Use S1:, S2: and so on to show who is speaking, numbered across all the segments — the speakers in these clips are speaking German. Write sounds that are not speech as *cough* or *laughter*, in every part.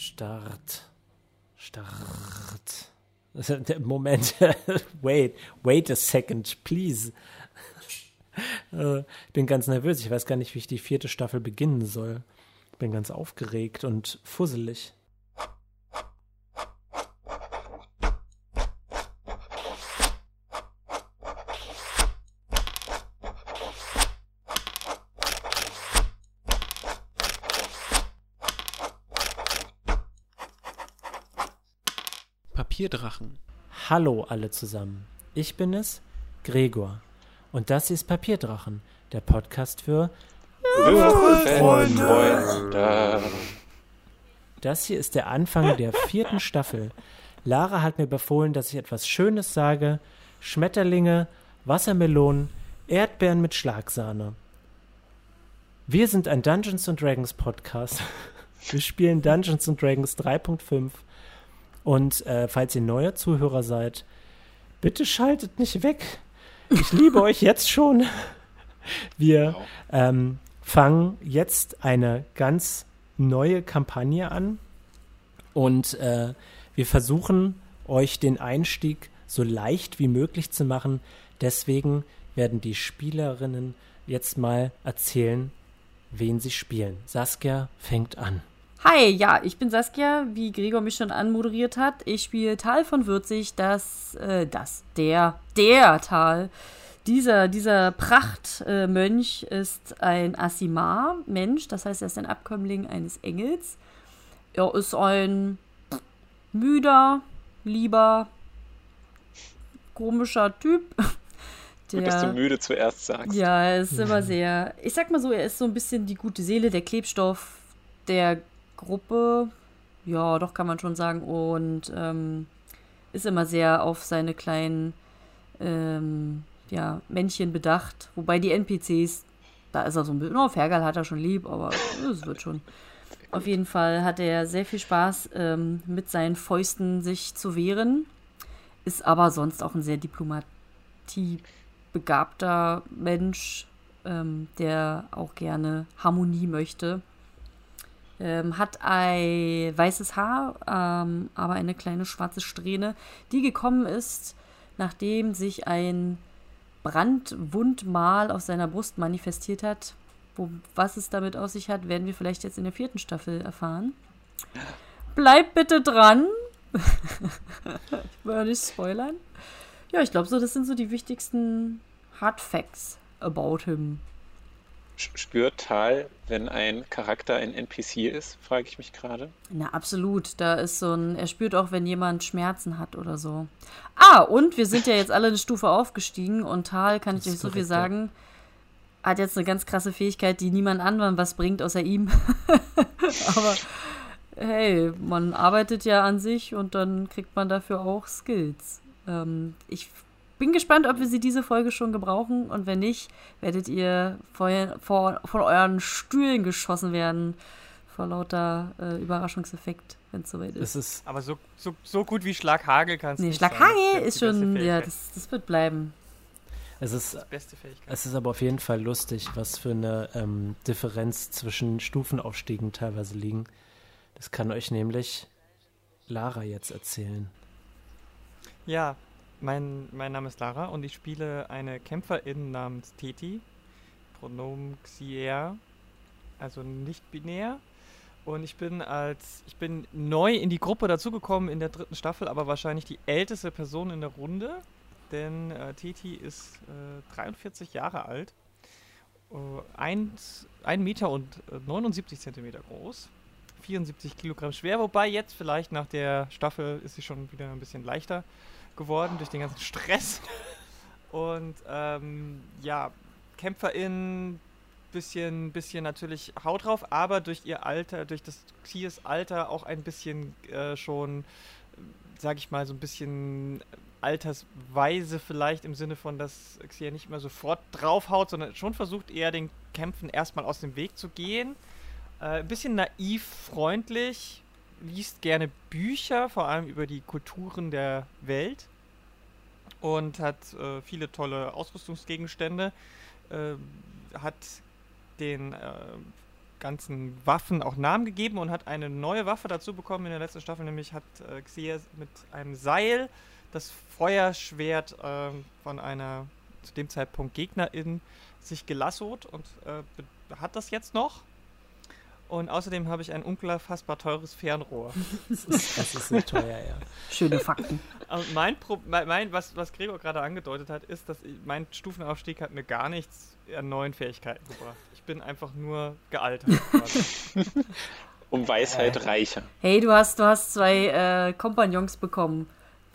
S1: Start. Start. *laughs* Moment. *laughs* wait, wait a second, please. *laughs* Ich bin ganz nervös. Ich weiß gar nicht, wie ich die vierte Staffel beginnen soll. Ich bin ganz aufgeregt und fusselig.
S2: Papierdrachen.
S1: Hallo alle zusammen. Ich bin es, Gregor. Und das ist Papierdrachen, der Podcast für
S3: Freunde.
S1: Das hier ist der Anfang der vierten Staffel. Lara hat mir befohlen, dass ich etwas Schönes sage. Schmetterlinge, Wassermelonen, Erdbeeren mit Schlagsahne. Wir sind ein Dungeons Dragons Podcast. Wir spielen Dungeons Dragons 3.5 und äh, falls ihr neuer Zuhörer seid, bitte schaltet nicht weg. Ich liebe *laughs* euch jetzt schon. Wir ähm, fangen jetzt eine ganz neue Kampagne an und äh, wir versuchen euch den Einstieg so leicht wie möglich zu machen. Deswegen werden die Spielerinnen jetzt mal erzählen, wen sie spielen. Saskia fängt an.
S4: Hi, ja, ich bin Saskia, wie Gregor mich schon anmoderiert hat. Ich spiele Tal von Würzig, das, äh, das, der, der Tal. Dieser, dieser Prachtmönch äh, ist ein Asimar-Mensch, das heißt, er ist ein Abkömmling eines Engels. Er ist ein müder, lieber, komischer Typ.
S3: Der, Gut, dass du müde zuerst sagst.
S4: Ja, er ist immer *laughs* sehr. Ich sag mal so, er ist so ein bisschen die gute Seele, der Klebstoff der Gruppe. Ja, doch kann man schon sagen. Und ähm, ist immer sehr auf seine kleinen ähm, ja, Männchen bedacht. Wobei die NPCs, da ist er so ein bisschen, oh, Fergal hat er schon lieb, aber es wird schon. Auf jeden Fall hat er sehr viel Spaß, ähm, mit seinen Fäusten sich zu wehren. Ist aber sonst auch ein sehr diplomatiebegabter Mensch, ähm, der auch gerne Harmonie möchte. Ähm, hat ein weißes Haar, ähm, aber eine kleine schwarze Strähne, die gekommen ist, nachdem sich ein Brandwundmal auf seiner Brust manifestiert hat. Wo, was es damit auf sich hat, werden wir vielleicht jetzt in der vierten Staffel erfahren. Bleibt bitte dran. *laughs* ich will nicht spoilern. Ja, ich glaube so, das sind so die wichtigsten Hard Facts about him
S3: spürt Tal, wenn ein Charakter ein NPC ist, frage ich mich gerade.
S4: Na, absolut. Da ist so ein, er spürt auch, wenn jemand Schmerzen hat oder so. Ah, und wir sind ja jetzt alle eine Stufe aufgestiegen und Tal, kann ich euch so viel sagen, hat jetzt eine ganz krasse Fähigkeit, die niemand anderem was bringt, außer ihm. *laughs* Aber hey, man arbeitet ja an sich und dann kriegt man dafür auch Skills. Ähm, ich bin gespannt, ob wir sie diese Folge schon gebrauchen und wenn nicht, werdet ihr vor, vor, von euren Stühlen geschossen werden vor lauter äh, Überraschungseffekt, wenn es soweit ist.
S2: ist. Aber so, so, so gut wie Schlaghagel kannst du
S4: Nee, Schlaghagel ist schon, ja, das, das wird bleiben.
S1: Es ist, es ist aber auf jeden Fall lustig, was für eine ähm, Differenz zwischen Stufenaufstiegen teilweise liegen. Das kann euch nämlich Lara jetzt erzählen.
S2: Ja, mein, mein Name ist Lara und ich spiele eine Kämpferin namens Teti, Pronomen Xier, also nicht binär. Und ich bin als ich bin neu in die Gruppe dazugekommen in der dritten Staffel, aber wahrscheinlich die älteste Person in der Runde, denn äh, Teti ist äh, 43 Jahre alt, äh, 1, 1 Meter und 79 äh, Zentimeter groß, 74 Kilogramm schwer, wobei jetzt vielleicht nach der Staffel ist sie schon wieder ein bisschen leichter geworden durch den ganzen Stress. Und ähm, ja, KämpferInnen, bisschen, bisschen natürlich Haut drauf, aber durch ihr Alter, durch das Xies Alter auch ein bisschen äh, schon, sag ich mal, so ein bisschen altersweise vielleicht im Sinne von, dass Xia nicht mehr sofort draufhaut, sondern schon versucht eher den Kämpfen erstmal aus dem Weg zu gehen. Äh, ein bisschen naiv, freundlich, liest gerne Bücher, vor allem über die Kulturen der Welt und hat äh, viele tolle Ausrüstungsgegenstände. Äh, hat den äh, ganzen Waffen auch Namen gegeben und hat eine neue Waffe dazu bekommen in der letzten Staffel, nämlich hat äh, Xia mit einem Seil das Feuerschwert äh, von einer zu dem Zeitpunkt Gegnerin sich gelassot und äh, hat das jetzt noch. Und außerdem habe ich ein unfassbar teures Fernrohr.
S1: Das *laughs* ist, das ist so teuer, ja.
S4: Schöne Fakten.
S2: Mein, Pro mein was, was Gregor gerade angedeutet hat, ist, dass ich, mein Stufenaufstieg hat mir gar nichts an neuen Fähigkeiten gebracht. Ich bin einfach nur gealtert. *laughs*
S3: um Weisheit äh. reicher.
S4: Hey, du hast, du hast zwei äh, Kompagnons bekommen.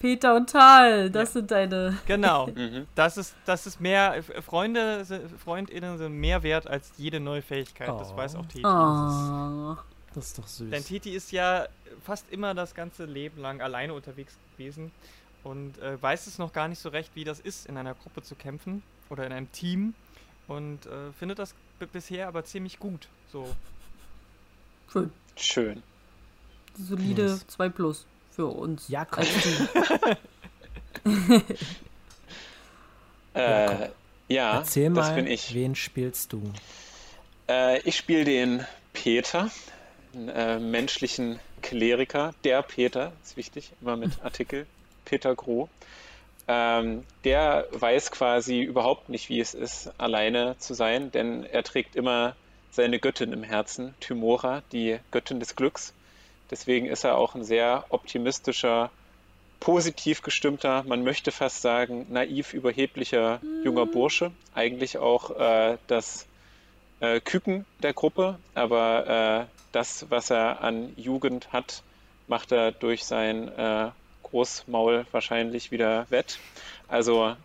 S4: Peter und Tal, das ja. sind deine.
S2: Genau. *laughs* Mhm. Das ist, das ist mehr. Freunde, FreundInnen sind mehr wert als jede neue Fähigkeit. Oh. Das weiß auch Titi.
S4: Oh.
S1: Das ist doch süß.
S2: Denn Titi ist ja fast immer das ganze Leben lang alleine unterwegs gewesen und äh, weiß es noch gar nicht so recht, wie das ist, in einer Gruppe zu kämpfen oder in einem Team und äh, findet das bisher aber ziemlich gut. So.
S4: Schön.
S3: Schön.
S4: Solide 2 plus für uns.
S1: Ja, komm. *laughs*
S3: äh, ja,
S1: Erzähl mal, wen spielst du?
S3: Äh, ich spiele den Peter, einen äh, menschlichen Kleriker. Der Peter, ist wichtig, immer mit *laughs* Artikel. Peter Groh. Ähm, der weiß quasi überhaupt nicht, wie es ist, alleine zu sein, denn er trägt immer seine Göttin im Herzen, Tymora, die Göttin des Glücks. Deswegen ist er auch ein sehr optimistischer, positiv gestimmter, man möchte fast sagen, naiv überheblicher junger Bursche. Eigentlich auch äh, das äh, Küken der Gruppe, aber äh, das, was er an Jugend hat, macht er durch sein äh, Großmaul wahrscheinlich wieder wett. Also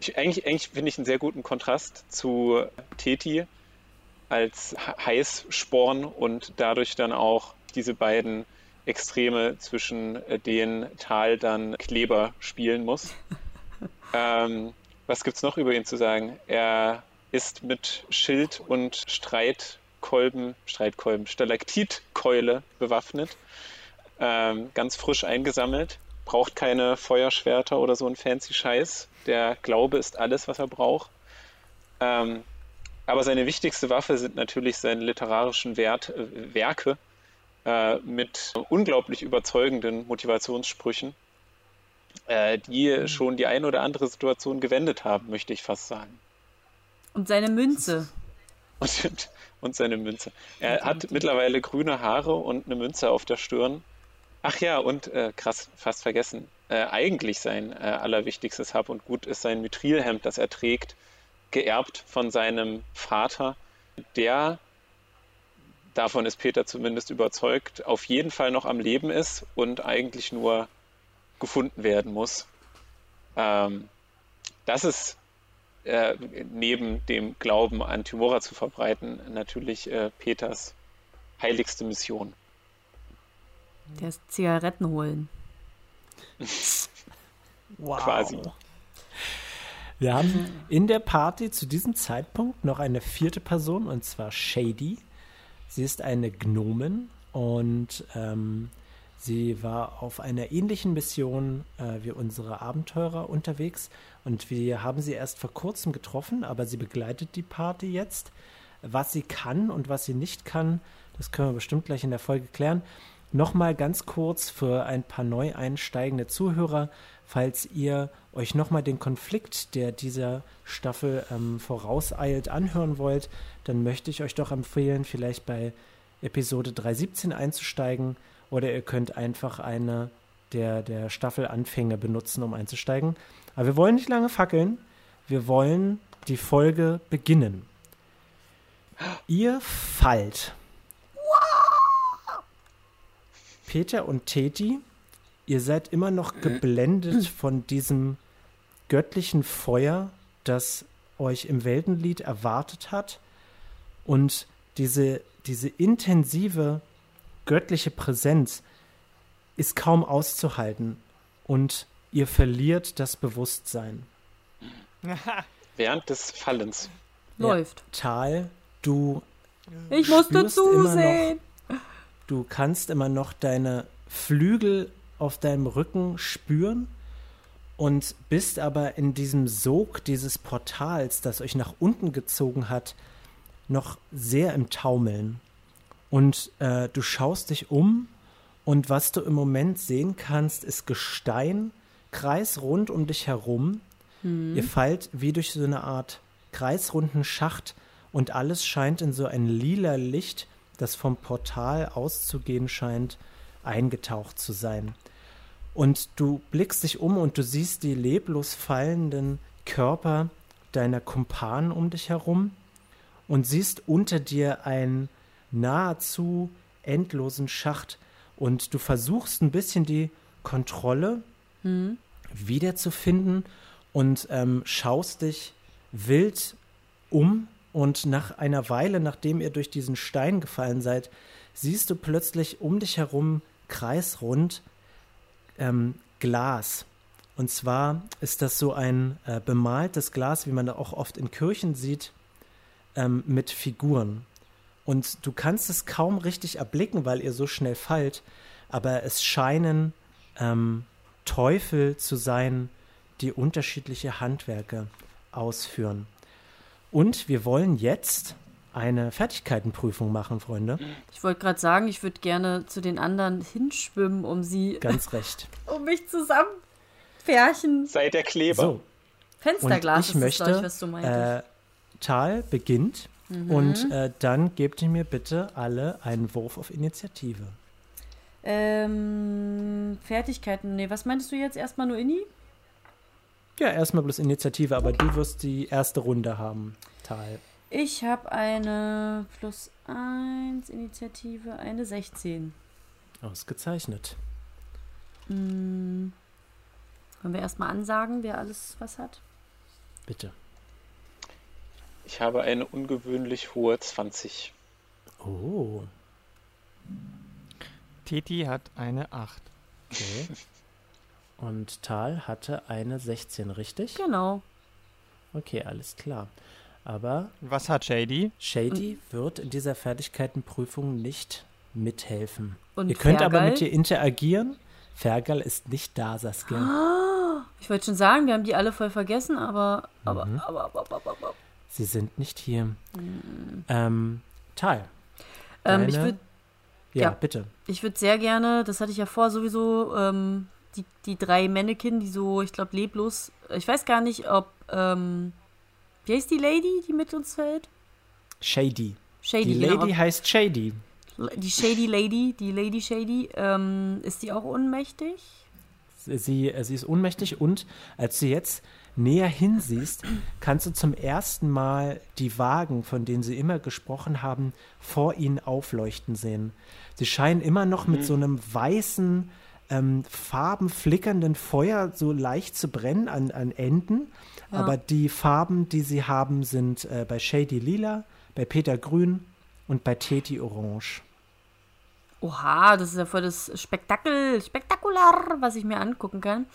S3: ich, eigentlich, eigentlich finde ich einen sehr guten Kontrast zu Teti als Heißsporn und dadurch dann auch diese beiden Extreme, zwischen äh, denen Tal dann Kleber spielen muss. *laughs* ähm, was es noch über ihn zu sagen? Er ist mit Schild und Streitkolben, Streitkolben, Stalaktitkeule bewaffnet, ähm, ganz frisch eingesammelt, braucht keine Feuerschwerter oder so ein fancy Scheiß. Der Glaube ist alles, was er braucht. Ähm, aber seine wichtigste Waffe sind natürlich seine literarischen Wert, äh, Werke, äh, mit unglaublich überzeugenden Motivationssprüchen, äh, die mhm. schon die eine oder andere Situation gewendet haben, möchte ich fast sagen.
S4: Und seine Münze.
S3: Und, und seine Münze. Er hat mittlerweile grüne Haare und eine Münze auf der Stirn. Ach ja, und äh, krass, fast vergessen. Äh, eigentlich sein äh, allerwichtigstes Hab und Gut ist sein Mithrilhemd, das er trägt, geerbt von seinem Vater, der davon ist Peter zumindest überzeugt, auf jeden Fall noch am Leben ist und eigentlich nur gefunden werden muss. Ähm, das ist äh, neben dem Glauben an Timora zu verbreiten natürlich äh, Peters heiligste Mission.
S4: Der ist Zigaretten holen. *laughs*
S1: wow. Quasi. Wir haben in der Party zu diesem Zeitpunkt noch eine vierte Person und zwar Shady. Sie ist eine Gnomen und ähm, sie war auf einer ähnlichen Mission äh, wie unsere Abenteurer unterwegs und wir haben sie erst vor kurzem getroffen, aber sie begleitet die Party jetzt. Was sie kann und was sie nicht kann, das können wir bestimmt gleich in der Folge klären. Nochmal ganz kurz für ein paar neu einsteigende Zuhörer, falls ihr euch nochmal den Konflikt, der dieser Staffel ähm, vorauseilt, anhören wollt, dann möchte ich euch doch empfehlen, vielleicht bei Episode 317 einzusteigen oder ihr könnt einfach eine der, der Staffelanfänge benutzen, um einzusteigen. Aber wir wollen nicht lange fackeln. Wir wollen die Folge beginnen. Ihr fallt. Peter und Teti, ihr seid immer noch geblendet *clears throat* von diesem göttlichen Feuer, das euch im Weltenlied erwartet hat. Und diese, diese intensive göttliche Präsenz ist kaum auszuhalten und ihr verliert das Bewusstsein. *laughs*
S3: Während des Fallens.
S4: Läuft.
S1: Ja, Tal, du.
S4: Ich musste zusehen.
S1: Du kannst immer noch deine Flügel auf deinem Rücken spüren und bist aber in diesem Sog dieses Portals, das euch nach unten gezogen hat, noch sehr im Taumeln. Und äh, du schaust dich um und was du im Moment sehen kannst, ist Gestein, kreisrund um dich herum. Hm. Ihr fallt wie durch so eine Art kreisrunden Schacht und alles scheint in so ein lila Licht, das vom Portal auszugehen scheint, eingetaucht zu sein. Und du blickst dich um und du siehst die leblos fallenden Körper deiner Kumpanen um dich herum und siehst unter dir einen nahezu endlosen Schacht und du versuchst ein bisschen die Kontrolle mhm. wiederzufinden und ähm, schaust dich wild um und nach einer Weile, nachdem ihr durch diesen Stein gefallen seid, siehst du plötzlich um dich herum kreisrund ähm, Glas. Und zwar ist das so ein äh, bemaltes Glas, wie man da auch oft in Kirchen sieht, ähm, mit Figuren. Und du kannst es kaum richtig erblicken, weil ihr so schnell fallt, aber es scheinen ähm, Teufel zu sein, die unterschiedliche Handwerke ausführen. Und wir wollen jetzt eine Fertigkeitenprüfung machen, Freunde.
S4: Ich wollte gerade sagen, ich würde gerne zu den anderen hinschwimmen, um sie.
S1: Ganz *laughs* recht.
S4: um mich zusammenfärchen.
S3: Sei der Kleber. So.
S4: Fensterglas
S1: und ich möchte, das, ich, was du meintest. Äh, Tal beginnt mhm. und äh, dann gebt ihr mir bitte alle einen Wurf auf Initiative.
S4: Ähm, Fertigkeiten. Nee, was meintest du jetzt? Erstmal nur Inni?
S1: Ja, erstmal bloß Initiative, aber du wirst die erste Runde haben, Tal.
S4: Ich habe eine plus 1 Initiative, eine 16.
S1: Ausgezeichnet.
S4: Hm. Wollen wir erstmal ansagen, wer alles was hat?
S1: Bitte.
S3: Ich habe eine ungewöhnlich hohe 20.
S1: Oh.
S2: Titi hat eine 8.
S1: Okay. *laughs* Und Tal hatte eine 16, richtig?
S4: Genau.
S1: Okay, alles klar. Aber.
S2: Was hat Shady?
S1: Shady wird in dieser Fertigkeitenprüfung nicht mithelfen. Und ihr könnt Fergal? aber mit ihr interagieren. Fergal ist nicht da, Saskia.
S4: Ah, ich wollte schon sagen, wir haben die alle voll vergessen, aber. Aber, mhm. aber, aber, aber, aber,
S1: Sie sind nicht hier. Mhm. Ähm, Tal.
S4: Ähm, ich würde.
S1: Ja, ja, bitte.
S4: Ich würde sehr gerne, das hatte ich ja vor, sowieso ähm, die, die drei Mannequin, die so, ich glaube, leblos. Ich weiß gar nicht, ob. Ähm, wie heißt die Lady, die mit uns fällt?
S1: Shady. Shady die Lady genau. heißt Shady.
S4: Die Shady Lady, die Lady Shady, ähm, ist die auch ohnmächtig?
S1: Sie, sie ist ohnmächtig und als du jetzt näher hinsiehst, kannst du zum ersten Mal die Wagen, von denen sie immer gesprochen haben, vor ihnen aufleuchten sehen. Sie scheinen immer noch mit mhm. so einem weißen, ähm, farbenflickernden Feuer so leicht zu brennen an, an Enden. Ja. Aber die Farben, die sie haben, sind äh, bei Shady lila, bei Peter grün und bei Teti orange.
S4: Oha, das ist ja voll das Spektakel, spektakular, was ich mir angucken kann.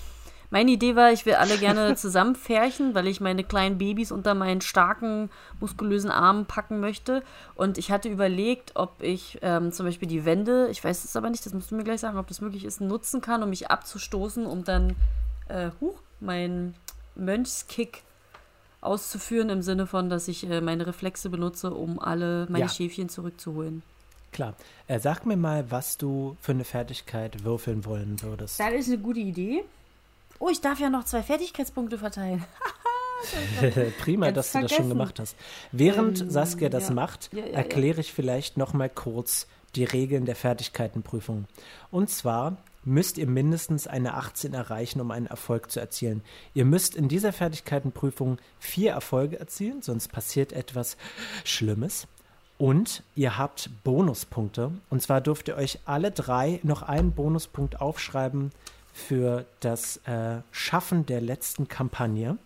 S4: Meine Idee war, ich will alle gerne *laughs* zusammenfärchen, weil ich meine kleinen Babys unter meinen starken, muskulösen Armen packen möchte. Und ich hatte überlegt, ob ich ähm, zum Beispiel die Wände, ich weiß es aber nicht, das musst du mir gleich sagen, ob das möglich ist, nutzen kann, um mich abzustoßen, um dann, äh, huch, mein Mönchskick auszuführen, im Sinne von, dass ich äh, meine Reflexe benutze, um alle meine ja. Schäfchen zurückzuholen.
S1: Klar. Äh, sag mir mal, was du für eine Fertigkeit würfeln wollen würdest.
S4: Das ist eine gute Idee. Oh, ich darf ja noch zwei Fertigkeitspunkte verteilen. *laughs*
S1: Prima, dass vergessen. du das schon gemacht hast. Während ähm, Saskia das ja. macht, ja, ja, erkläre ich vielleicht noch mal kurz die Regeln der Fertigkeitenprüfung. Und zwar müsst ihr mindestens eine 18 erreichen, um einen Erfolg zu erzielen. Ihr müsst in dieser Fertigkeitenprüfung vier Erfolge erzielen, sonst passiert etwas Schlimmes. Und ihr habt Bonuspunkte. Und zwar dürft ihr euch alle drei noch einen Bonuspunkt aufschreiben, für das äh, Schaffen der letzten Kampagne.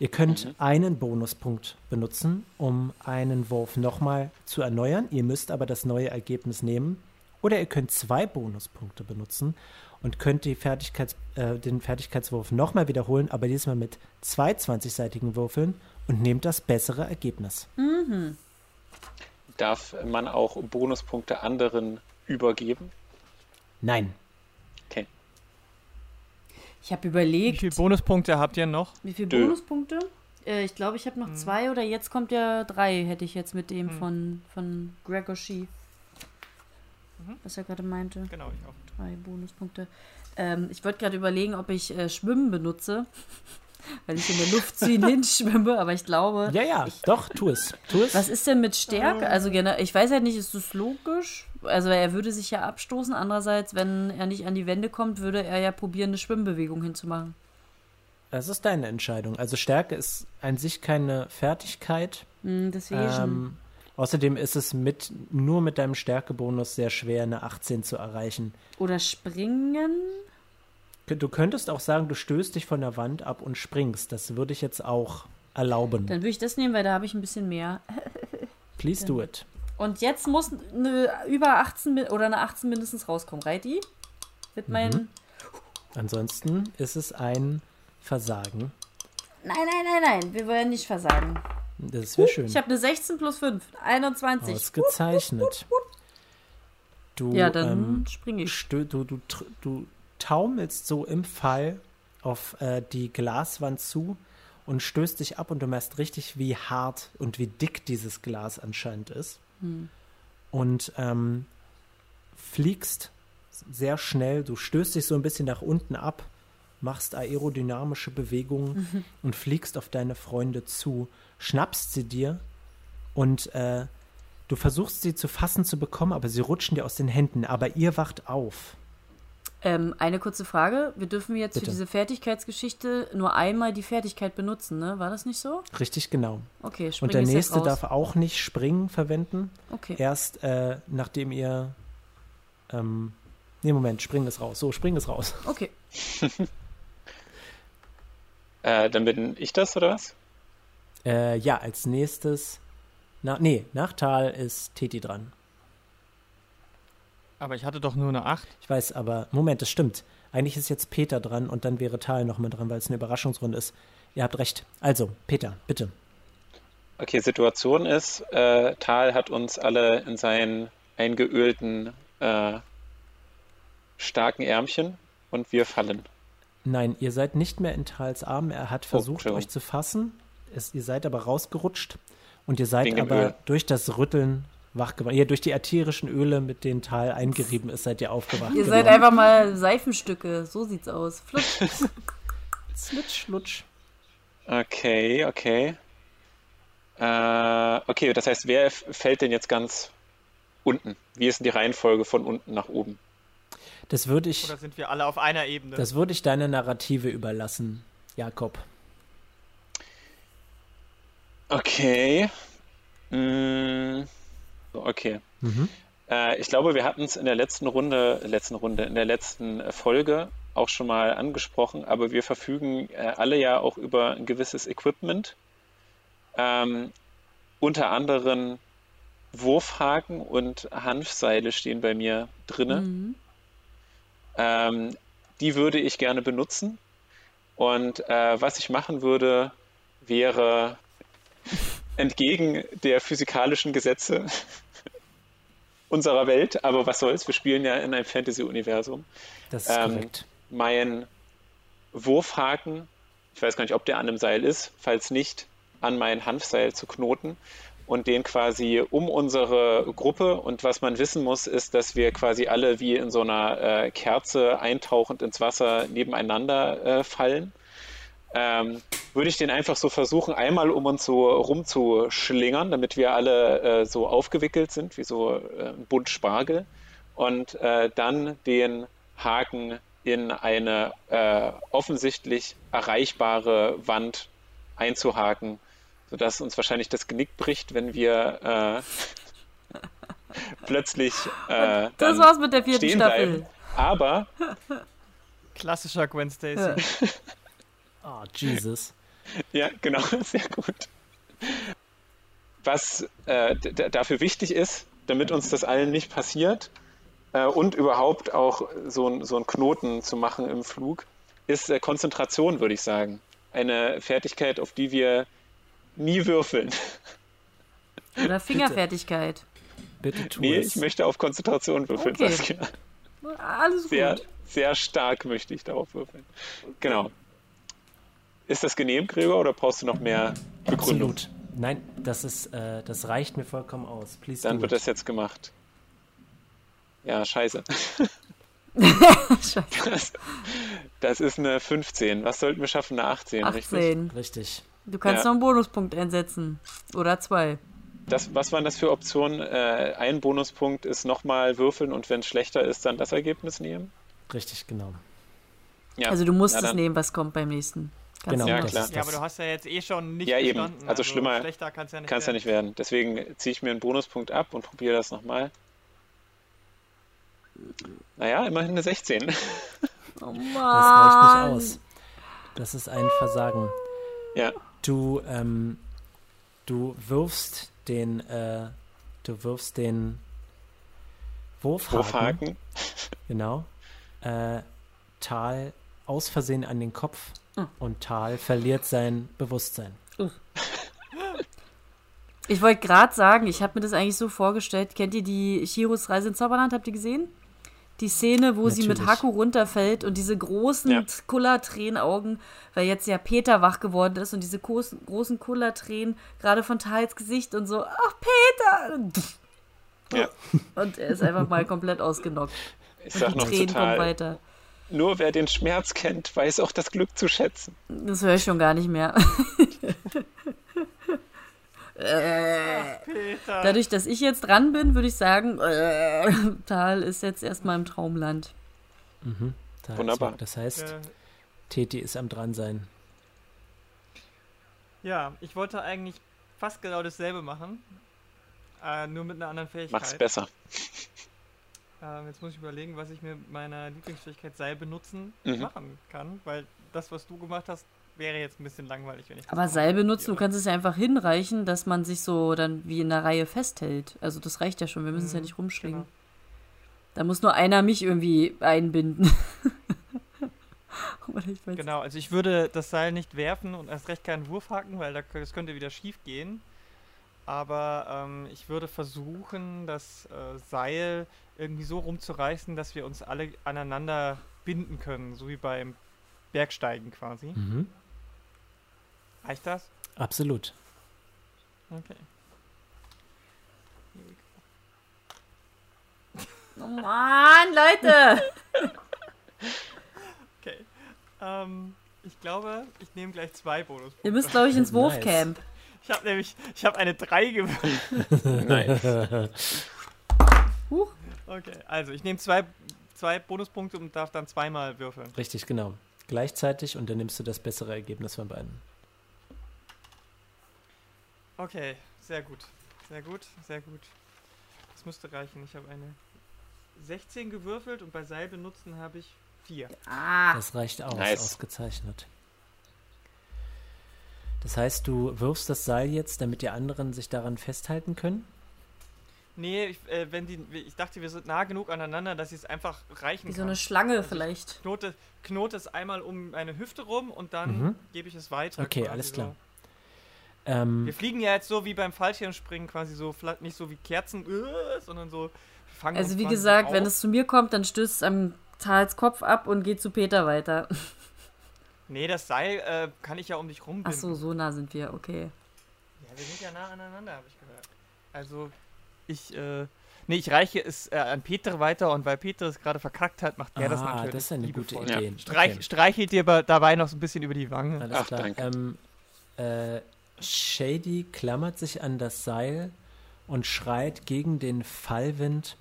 S1: Ihr könnt mhm. einen Bonuspunkt benutzen, um einen Wurf nochmal zu erneuern. Ihr müsst aber das neue Ergebnis nehmen. Oder ihr könnt zwei Bonuspunkte benutzen und könnt Fertigkeits, äh, den Fertigkeitswurf nochmal wiederholen, aber diesmal mit zwei 20-seitigen Würfeln und nehmt das bessere Ergebnis.
S4: Mhm.
S3: Darf man auch Bonuspunkte anderen übergeben?
S1: Nein.
S4: Ich habe überlegt.
S2: Wie viele Bonuspunkte habt ihr noch?
S4: Wie viele Bonuspunkte? Äh, ich glaube, ich habe noch
S2: Hm.
S4: zwei oder jetzt kommt ja drei, hätte ich jetzt mit dem
S2: Hm.
S4: von, von Gregor Shee.
S2: Mhm.
S4: Was er gerade meinte.
S2: Genau, ich auch.
S4: Drei Bonuspunkte. Ähm, ich wollte gerade überlegen, ob ich äh, Schwimmen benutze. *laughs* Weil ich in der Luft zu *laughs* ihm hinschwimme, aber ich glaube.
S1: Ja, ja, doch, tu es. Tu es.
S4: Was ist denn mit Stärke? Also, gena- ich weiß halt nicht, ist das logisch? Also, er würde sich ja abstoßen. Andererseits, wenn er nicht an die Wände kommt, würde er ja probieren, eine Schwimmbewegung hinzumachen.
S1: Das ist deine Entscheidung. Also Stärke ist an sich keine Fertigkeit.
S4: Hm, deswegen.
S1: Ähm, außerdem ist es mit nur mit deinem Stärkebonus sehr schwer, eine 18 zu erreichen.
S4: Oder springen?
S1: Du könntest auch sagen, du stößt dich von der Wand ab und springst. Das würde ich jetzt auch erlauben.
S4: Dann würde ich das nehmen, weil da habe ich ein bisschen mehr. *laughs*
S1: Please do it.
S4: Und jetzt muss eine über 18 mi- oder eine 18 mindestens rauskommen. Reiti? Mit
S1: Mhm.
S4: meinen.
S1: Ansonsten ist es ein Versagen.
S4: Nein, nein, nein, nein. Wir wollen nicht versagen.
S1: Das wäre schön.
S4: Ich habe eine 16 plus 5. 21.
S1: Ausgezeichnet. Du,
S4: Ja, dann
S1: ähm,
S4: springe ich.
S1: du, du, du taumelst so im Fall auf äh, die Glaswand zu und stößt dich ab und du merkst richtig, wie hart und wie dick dieses Glas anscheinend ist. Und ähm, fliegst sehr schnell, du stößt dich so ein bisschen nach unten ab, machst aerodynamische Bewegungen und fliegst auf deine Freunde zu, schnappst sie dir und äh, du versuchst sie zu fassen zu bekommen, aber sie rutschen dir aus den Händen, aber ihr wacht auf.
S4: Ähm, eine kurze Frage. Wir dürfen jetzt
S1: Bitte.
S4: für diese Fertigkeitsgeschichte nur einmal die Fertigkeit benutzen, ne? War das nicht so?
S1: Richtig genau.
S4: Okay, spring
S1: Und der
S4: ich jetzt
S1: nächste
S4: raus.
S1: darf auch nicht springen verwenden.
S4: Okay.
S1: Erst äh, nachdem ihr. Ähm, nee, Moment, springen ist raus. So, springen ist raus. *laughs*
S4: Okay. *laughs*
S3: Äh, dann bin ich das, oder was?
S1: Äh, ja, als nächstes. Na, nee, nach Tal ist Teti dran.
S2: Aber ich hatte doch nur eine 8.
S1: Ich weiß, aber Moment, das stimmt. Eigentlich ist jetzt Peter dran und dann wäre Tal noch mit dran, weil es eine Überraschungsrunde ist. Ihr habt recht. Also, Peter, bitte.
S3: Okay, Situation ist, äh, Tal hat uns alle in seinen eingeölten, äh, starken Ärmchen und wir fallen.
S1: Nein, ihr seid nicht mehr in Tals Armen. Er hat versucht,
S3: Entschuldigung.
S1: euch zu fassen. Es, ihr seid aber rausgerutscht und ihr seid
S3: Wegen
S1: aber durch das Rütteln wach geworden. Ihr durch die ätherischen Öle, mit denen Tal eingerieben ist, seid ihr aufgewacht.
S4: Ihr seid
S1: geworden.
S4: einfach mal Seifenstücke. So sieht's aus. Flutsch. *laughs*
S1: Slutsch, lutsch.
S3: Okay, okay. Äh, okay, das heißt, wer fällt denn jetzt ganz unten? Wie ist denn die Reihenfolge von unten nach oben?
S1: Das würde ich,
S2: Oder sind wir alle auf einer Ebene?
S1: das würde ich deiner Narrative überlassen, Jakob.
S3: Okay. Mm, okay.
S1: Mhm.
S3: Äh, ich glaube, wir hatten es in der letzten Runde, letzten Runde, in der letzten Folge auch schon mal angesprochen, aber wir verfügen äh, alle ja auch über ein gewisses Equipment. Ähm, unter anderem Wurfhaken und Hanfseile stehen bei mir drinne.
S4: Mhm.
S3: Ähm, die würde ich gerne benutzen. Und äh, was ich machen würde, wäre entgegen der physikalischen Gesetze *laughs* unserer Welt, aber was soll's, wir spielen ja in einem Fantasy-Universum,
S1: Das ist
S3: Ähm,
S1: korrekt.
S3: mein Wurfhaken, ich weiß gar nicht, ob der an einem Seil ist, falls nicht, an mein Hanfseil zu knoten und den quasi um unsere Gruppe. Und was man wissen muss, ist, dass wir quasi alle wie in so einer äh, Kerze eintauchend ins Wasser nebeneinander äh, fallen. Ähm, würde ich den einfach so versuchen, einmal um uns so rumzuschlingern, damit wir alle äh, so aufgewickelt sind, wie so äh, ein Bund Spargel. Und äh, dann den Haken in eine äh, offensichtlich erreichbare Wand einzuhaken, sodass uns wahrscheinlich das Genick bricht, wenn wir äh, *laughs* plötzlich äh,
S4: Das war's mit der vierten
S3: stehen
S4: Staffel.
S3: bleiben. Aber
S2: Klassischer Gwen Stacy. *laughs* *laughs*
S1: Oh, Jesus. *laughs*
S3: Ja, genau, *laughs* sehr gut. Was äh, dafür wichtig ist, damit uns das allen nicht passiert äh, und überhaupt auch so, ein- so einen Knoten zu machen im Flug, ist äh, Konzentration, würde ich sagen. Eine Fertigkeit, auf die wir nie würfeln. *laughs*
S4: Oder Fingerfertigkeit.
S1: Bitte tu
S3: Nee,
S1: es.
S3: ich möchte auf Konzentration würfeln,
S4: Okay.
S3: Saskia.
S4: Alles
S3: Sehr,
S4: gut.
S3: sehr stark möchte ich darauf würfeln. Genau. Ist das genehm, Gregor, oder brauchst du noch mehr Begründung?
S1: Absolut. Nein, das ist, äh, das reicht mir vollkommen aus. Please
S3: Dann wird
S1: it.
S3: das jetzt gemacht. Ja, scheiße. *laughs*
S4: Scheiße.
S3: Das, das ist eine 15. Was sollten wir schaffen? Eine 18, richtig?
S4: 18.
S1: Richtig.
S4: Du kannst
S3: Ja.
S4: noch einen Bonuspunkt einsetzen. Oder zwei.
S3: Das, was waren das für Optionen? Äh, ein Bonuspunkt ist nochmal würfeln und wenn es schlechter ist, dann das Ergebnis nehmen?
S1: Richtig, genau.
S3: Ja.
S4: Also du musst
S3: Ja,
S4: es nehmen, was kommt beim nächsten. Kannst
S1: Genau,
S3: Ja, klar.
S2: Ja, aber du hast ja jetzt eh schon nicht
S3: Ja, eben.
S2: bestanden.
S3: Also schlimmer
S2: schlechter kann es ja nicht
S3: Kann es ja
S2: werden.
S3: nicht werden. Deswegen ziehe ich mir einen Bonuspunkt ab und probiere das nochmal. Naja, immerhin eine 16.
S4: Oh
S1: Das reicht
S4: Mann.
S1: nicht aus. Das ist ein Versagen.
S3: ja,
S1: Du, ähm, du wirfst den, äh, du wirfst den Wurfhaken,
S3: Wurfhaken.
S1: genau, äh, Tal aus Versehen an den Kopf
S4: Ah.
S1: und Tal verliert sein Bewusstsein.
S4: Ich wollte gerade sagen, ich habe mir das eigentlich so vorgestellt. Kennt ihr die Chiros Reise ins Zauberland? Habt ihr gesehen? Die Szene, wo sie mit
S1: Natürlich.
S4: Haku runterfällt und diese großen
S3: Ja.
S4: Kullertränenaugen, weil jetzt ja Peter wach geworden ist und diese großen, großen Kullertränen gerade von Tals Gesicht und so, ach Peter!
S3: Ja.
S4: Und er ist einfach mal komplett ausgenockt.
S3: Ich
S4: Und
S3: sag
S4: die
S3: noch
S4: Tränen kommen
S3: total,
S4: weiter.
S3: Nur wer den Schmerz kennt, weiß auch das Glück zu schätzen.
S4: Das höre ich schon gar nicht mehr. *laughs* Äh,
S2: Peter.
S4: Dadurch, dass ich jetzt dran bin, würde ich sagen, äh, Tal ist jetzt erstmal im Traumland.
S1: Mhm. Da
S3: Wunderbar.
S1: Das heißt,
S2: Äh,
S1: Teti ist am dran sein.
S2: ja, ich wollte eigentlich fast genau dasselbe machen. Äh, nur mit einer anderen Fähigkeit.
S3: Mach's besser.
S2: Ähm, jetzt muss ich überlegen, was ich mit meiner Lieblingsfähigkeit Seil benutzen
S3: Mhm.
S2: machen kann, weil das, was du gemacht hast, wäre jetzt ein bisschen langweilig, wenn ich das
S4: Aber Seil benutzen, du kannst es ja einfach hinreichen, dass man sich so dann wie in der Reihe festhält. Also das reicht ja schon, wir müssen es ja
S2: Mhm,
S4: nicht rumschlingen.
S2: genau.
S4: Da muss nur einer mich irgendwie einbinden. *laughs* Oder ich weiß
S2: Genau, also ich würde das Seil nicht werfen und erst recht keinen Wurfhaken, weil da, kö- das könnte wieder schief gehen. Aber ähm, ich würde versuchen, das äh, Seil irgendwie so rumzureißen, dass wir uns alle aneinander binden können, so wie beim Bergsteigen quasi.
S1: Mhm.
S2: Reicht das?
S1: Absolut.
S2: Okay.
S4: Oh Mann, Leute! *laughs*
S2: Okay. Ähm, ich glaube, ich nehme gleich zwei Bonus.
S4: Ihr müsst, glaube ich, ins *laughs*
S1: Nice.
S2: Ich habe nämlich, ich habe eine 3 gewürfelt. *laughs*
S3: Nein.
S4: Huch.
S2: Okay, also ich nehme zwei, zwei Bonuspunkte und darf dann zweimal würfeln.
S1: Richtig, genau. Gleichzeitig und dann nimmst du das bessere Ergebnis von beiden.
S2: Okay, sehr gut. Sehr gut, sehr gut. Das müsste reichen. Ich habe eine 16 gewürfelt und bei Seil benutzen habe ich 4.
S4: Ah,
S1: Das reicht aus,
S3: Nice.
S1: ausgezeichnet. Das heißt, du wirfst das Seil jetzt, damit die anderen sich daran festhalten können?
S2: Nee, ich, äh, wenn die, ich dachte, wir sind nah genug aneinander, dass ich es einfach reichen
S4: wie so
S2: kann.
S4: eine Schlange
S2: Also ich
S4: vielleicht.
S2: Knote, knote es einmal um meine Hüfte rum und dann
S1: Mhm.
S2: gebe ich es weiter.
S1: Okay, alles
S2: so.
S1: klar. Ähm,
S2: Wir fliegen ja jetzt so wie beim Fallschirmspringen quasi so, nicht so wie Kerzen, äh, sondern so, wir fangen
S4: Also wie gesagt,
S2: so
S4: wenn
S2: auf.
S4: es zu mir kommt, dann stößt es am Tals Kopf ab und geht zu Peter weiter.
S2: Nee, das Seil äh, kann ich ja um dich
S4: Ach
S2: rumbinden.
S4: so, so nah sind wir, okay.
S2: Ja, wir sind ja nah aneinander, habe ich gehört. Also, ich, äh, nee, ich reiche es äh, an Peter weiter und weil Peter es gerade verkackt hat, macht er das
S1: ah,
S2: natürlich
S1: das ist eine gute. Idee.
S2: Streich,
S1: Okay,
S2: Streichelt dir dabei noch so ein bisschen über die Wange.
S1: alles
S3: Ach,
S1: klar.
S3: danke.
S1: Ähm, äh, Shady klammert sich an das Seil und schreit gegen den Fallwind.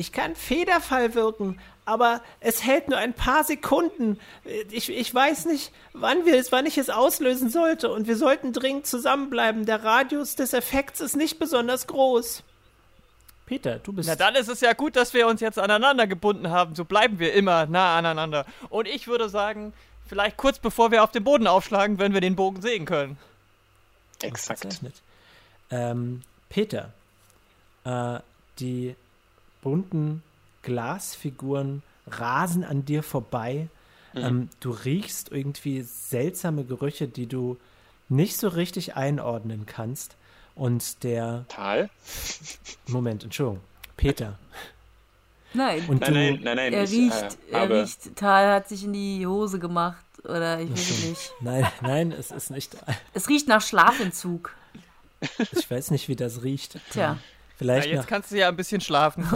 S1: Ich kann Federfall wirken, aber es hält nur ein paar Sekunden. Ich, ich weiß nicht, wann, wir es, wann ich es auslösen sollte und wir sollten dringend zusammenbleiben. Der Radius des Effekts ist nicht besonders groß. Peter, du bist.
S2: Na dann ist es ja gut, dass wir uns jetzt aneinander gebunden haben. So bleiben wir immer nah aneinander. Und ich würde sagen, vielleicht kurz bevor wir auf den Boden aufschlagen, wenn wir den Bogen sehen können.
S3: Exakt.
S1: Ähm, Peter, äh, die bunten Glasfiguren rasen an dir vorbei. Ähm, du riechst irgendwie seltsame Gerüche, die du nicht so richtig einordnen kannst. Und der,
S3: Tal?
S1: Moment, Entschuldigung, Peter.
S4: Nein,
S1: Und
S3: Nein,
S1: du,
S3: nein, nein, nein.
S4: er
S3: ich
S4: riecht,
S3: äh,
S4: er
S3: habe,
S4: riecht, Tal hat sich in die Hose gemacht oder ich weiß nicht.
S1: Nein, nein, es ist nicht.
S4: Es riecht nach Schlafentzug.
S1: Ich weiß nicht, wie das riecht.
S4: Tja.
S1: Vielleicht
S2: Ja, jetzt
S1: nach
S2: kannst du ja ein bisschen schlafen. *laughs*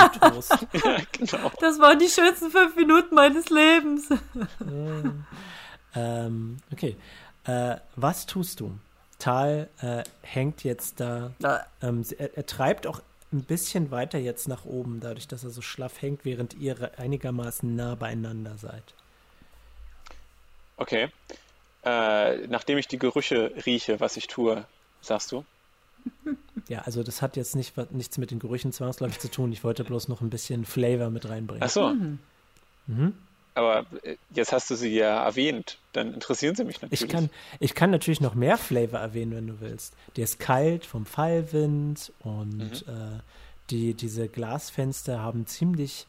S2: *laughs*
S1: Toast. *laughs*
S3: ja, genau.
S4: Das waren die schönsten fünf Minuten meines Lebens.
S1: ähm, okay. Äh, was tust du? Tal äh, hängt jetzt da. Ähm, er, er treibt auch ein bisschen weiter jetzt nach oben, dadurch, dass er so schlaff hängt, während ihr einigermaßen nah beieinander seid.
S3: Okay. Äh, nachdem ich die Gerüche rieche, was ich tue, sagst du?
S1: Ja, also das hat jetzt nicht, nichts mit den Gerüchen zwangsläufig zu tun. Ich wollte bloß noch ein bisschen Flavor mit reinbringen.
S3: Ach so.
S1: Mhm.
S3: Aber äh, jetzt hast du sie ja erwähnt. Dann interessieren sie mich natürlich.
S1: Ich kann, ich kann natürlich noch mehr Flavor erwähnen, wenn du willst. Der ist kalt vom Fallwind und äh, die, diese Glasfenster haben ziemlich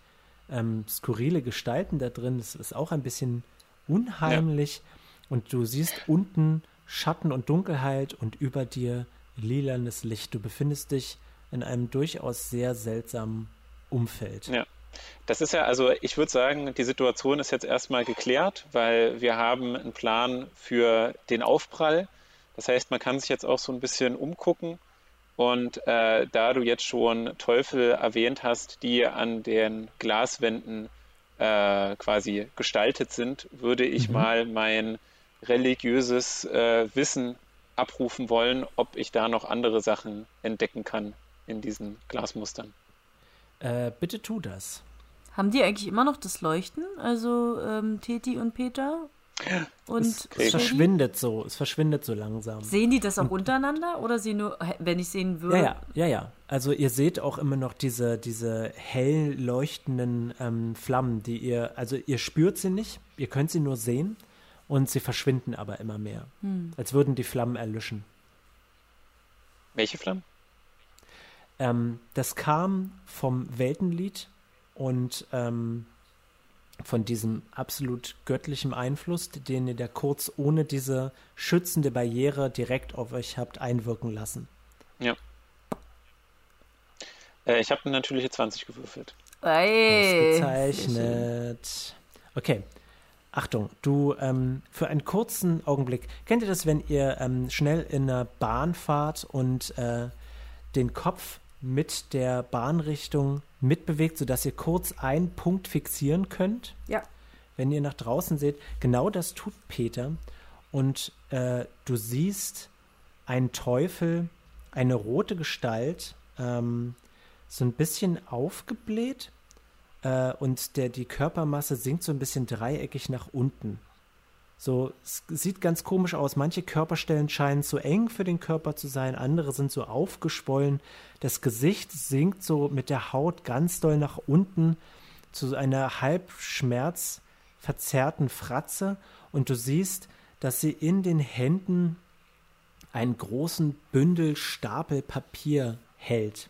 S1: ähm, skurrile Gestalten da drin. Es ist auch ein bisschen unheimlich. Und du siehst unten Schatten und Dunkelheit und über dir lilanes Licht. Du befindest dich in einem durchaus sehr seltsamen Umfeld.
S3: Ja. Das ist ja, also ich würde sagen, die Situation ist jetzt erstmal geklärt, weil wir haben einen Plan für den Aufprall. Das heißt, man kann sich jetzt auch so ein bisschen umgucken. Und äh, da du jetzt schon Teufel erwähnt hast, die an den Glaswänden äh, quasi gestaltet sind, würde ich mal mein religiöses äh, Wissen abrufen wollen, ob ich da noch andere Sachen entdecken kann in diesen Glasmustern.
S1: Äh, bitte tu das.
S4: Haben die eigentlich immer noch das Leuchten? Also ähm, Teti und Peter? Und
S1: Es
S3: Shady?
S1: verschwindet so, es verschwindet so langsam.
S4: Sehen die das auch untereinander oder sie nur, wenn ich sehen würde?
S1: Ja, ja, ja, ja. Also ihr seht auch immer noch diese, diese hell leuchtenden ähm, Flammen, die ihr, also ihr spürt sie nicht, ihr könnt sie nur sehen und sie verschwinden aber immer mehr. Als würden die Flammen erlöschen.
S3: Welche Flammen?
S1: Ähm, das kam vom Weltenlied und ähm, von diesem absolut göttlichen Einfluss, den ihr da kurz ohne diese schützende Barriere direkt auf euch habt einwirken lassen.
S3: Ja. Äh, ich habe eine natürliche 20 gewürfelt.
S4: Ey,
S1: Ausgezeichnet. Okay. Achtung, du ähm, für einen kurzen Augenblick, kennt ihr das, wenn ihr ähm, schnell in einer Bahn fahrt und äh, den Kopf mit der Bahnrichtung mitbewegt, sodass ihr kurz einen Punkt fixieren könnt?
S4: Ja.
S1: Wenn ihr nach draußen seht, genau das tut Peter. Und äh, du siehst einen Teufel, eine rote Gestalt, ähm, so ein bisschen aufgebläht äh, und der, die Körpermasse sinkt so ein bisschen dreieckig nach unten. So, es sieht ganz komisch aus. Manche Körperstellen scheinen zu eng für den Körper zu sein, andere sind so aufgeschwollen. Das Gesicht sinkt so mit der Haut ganz doll nach unten zu einer halb schmerzverzerrten Fratze und du siehst, dass sie in den Händen einen großen Bündel Stapel Papier hält.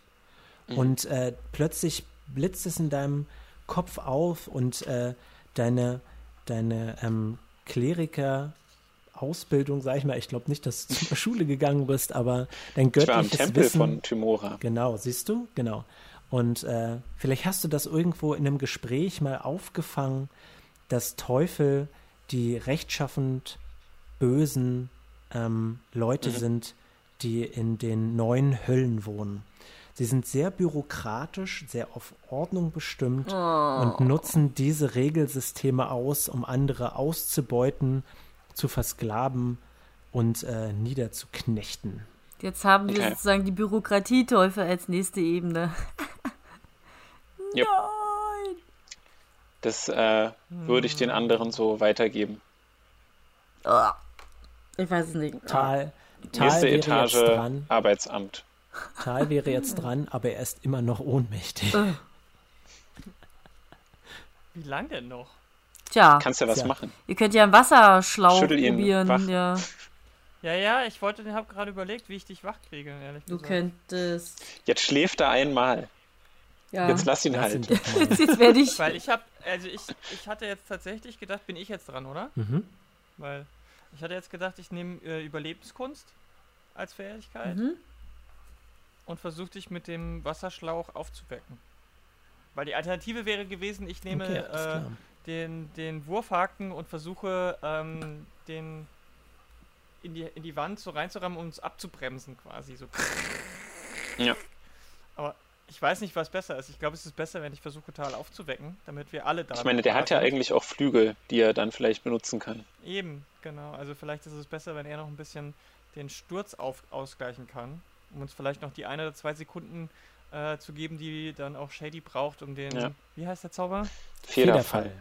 S1: Und äh, plötzlich blitzt es in deinem Kopf auf und äh, deine, deine ähm, Kleriker-Ausbildung, sag ich mal, ich glaube nicht, dass du zur *laughs* Schule gegangen bist, aber dein
S3: Ich war im
S1: göttliches
S3: Tempel
S1: Wissen.
S3: von Tymora.
S1: Genau, siehst du? Genau. Und äh, vielleicht hast du das irgendwo in einem Gespräch mal aufgefangen, dass Teufel die rechtschaffend bösen ähm, Leute
S3: Mhm.
S1: sind, die in den neuen Höllen wohnen. Sie sind sehr bürokratisch, sehr auf Ordnung bestimmt und nutzen diese Regelsysteme aus, um andere auszubeuten, zu versklaven und äh, niederzuknechten.
S4: Jetzt haben wir
S3: Okay.
S4: sozusagen die Bürokratieteufel als nächste Ebene. *laughs* Nein!
S3: Das äh, würde ich den anderen so weitergeben.
S4: Ah. Ich weiß es nicht.
S1: Tal, Tal
S3: Nächste Etage. Arbeitsamt.
S1: Tal wäre jetzt dran, aber er ist immer noch ohnmächtig.
S2: Wie lang denn noch?
S4: Tja,
S3: Kannst ja was
S1: Tja.
S3: machen.
S4: ihr könnt ja einen Wasserschlauch
S3: Schüttel ihn
S4: probieren.
S3: wach.
S4: Ja,
S2: Ja, ja, ich wollte, habe gerade überlegt, wie ich dich wach kriege, ehrlich
S4: du
S2: gesagt.
S4: könntest.
S3: Jetzt schläft er einmal.
S4: Ja.
S3: Jetzt lass ihn
S1: Lass ihn
S3: halt.
S4: Jetzt, jetzt werde ich.
S2: Weil ich habe, also ich, ich hatte jetzt tatsächlich gedacht, bin ich jetzt dran, oder?
S1: Mhm.
S2: Weil ich hatte jetzt gedacht, ich nehme äh, Überlebenskunst als Fähigkeit
S4: Mhm.
S2: Und versuche dich mit dem Wasserschlauch aufzuwecken. Weil die Alternative wäre gewesen, ich nehme
S1: Okay,
S2: äh, den, den Wurfhaken und versuche, ähm, den in die, in die Wand so reinzurammen, um uns abzubremsen quasi. So.
S3: Ja.
S2: Aber ich weiß nicht, was besser ist. Ich glaube, es ist besser, wenn ich versuche, Tal aufzuwecken, damit wir alle da
S3: Ich meine, der hat ja
S2: sind.
S3: eigentlich auch Flügel, die er dann vielleicht benutzen kann.
S2: Eben, genau. Also vielleicht ist es besser, wenn er noch ein bisschen den Sturz auf, ausgleichen kann, um uns vielleicht noch die eine oder zwei Sekunden äh, zu geben, die dann auch Shady braucht, um den,
S3: Ja.
S2: wie heißt der Zauber?
S3: Federfall.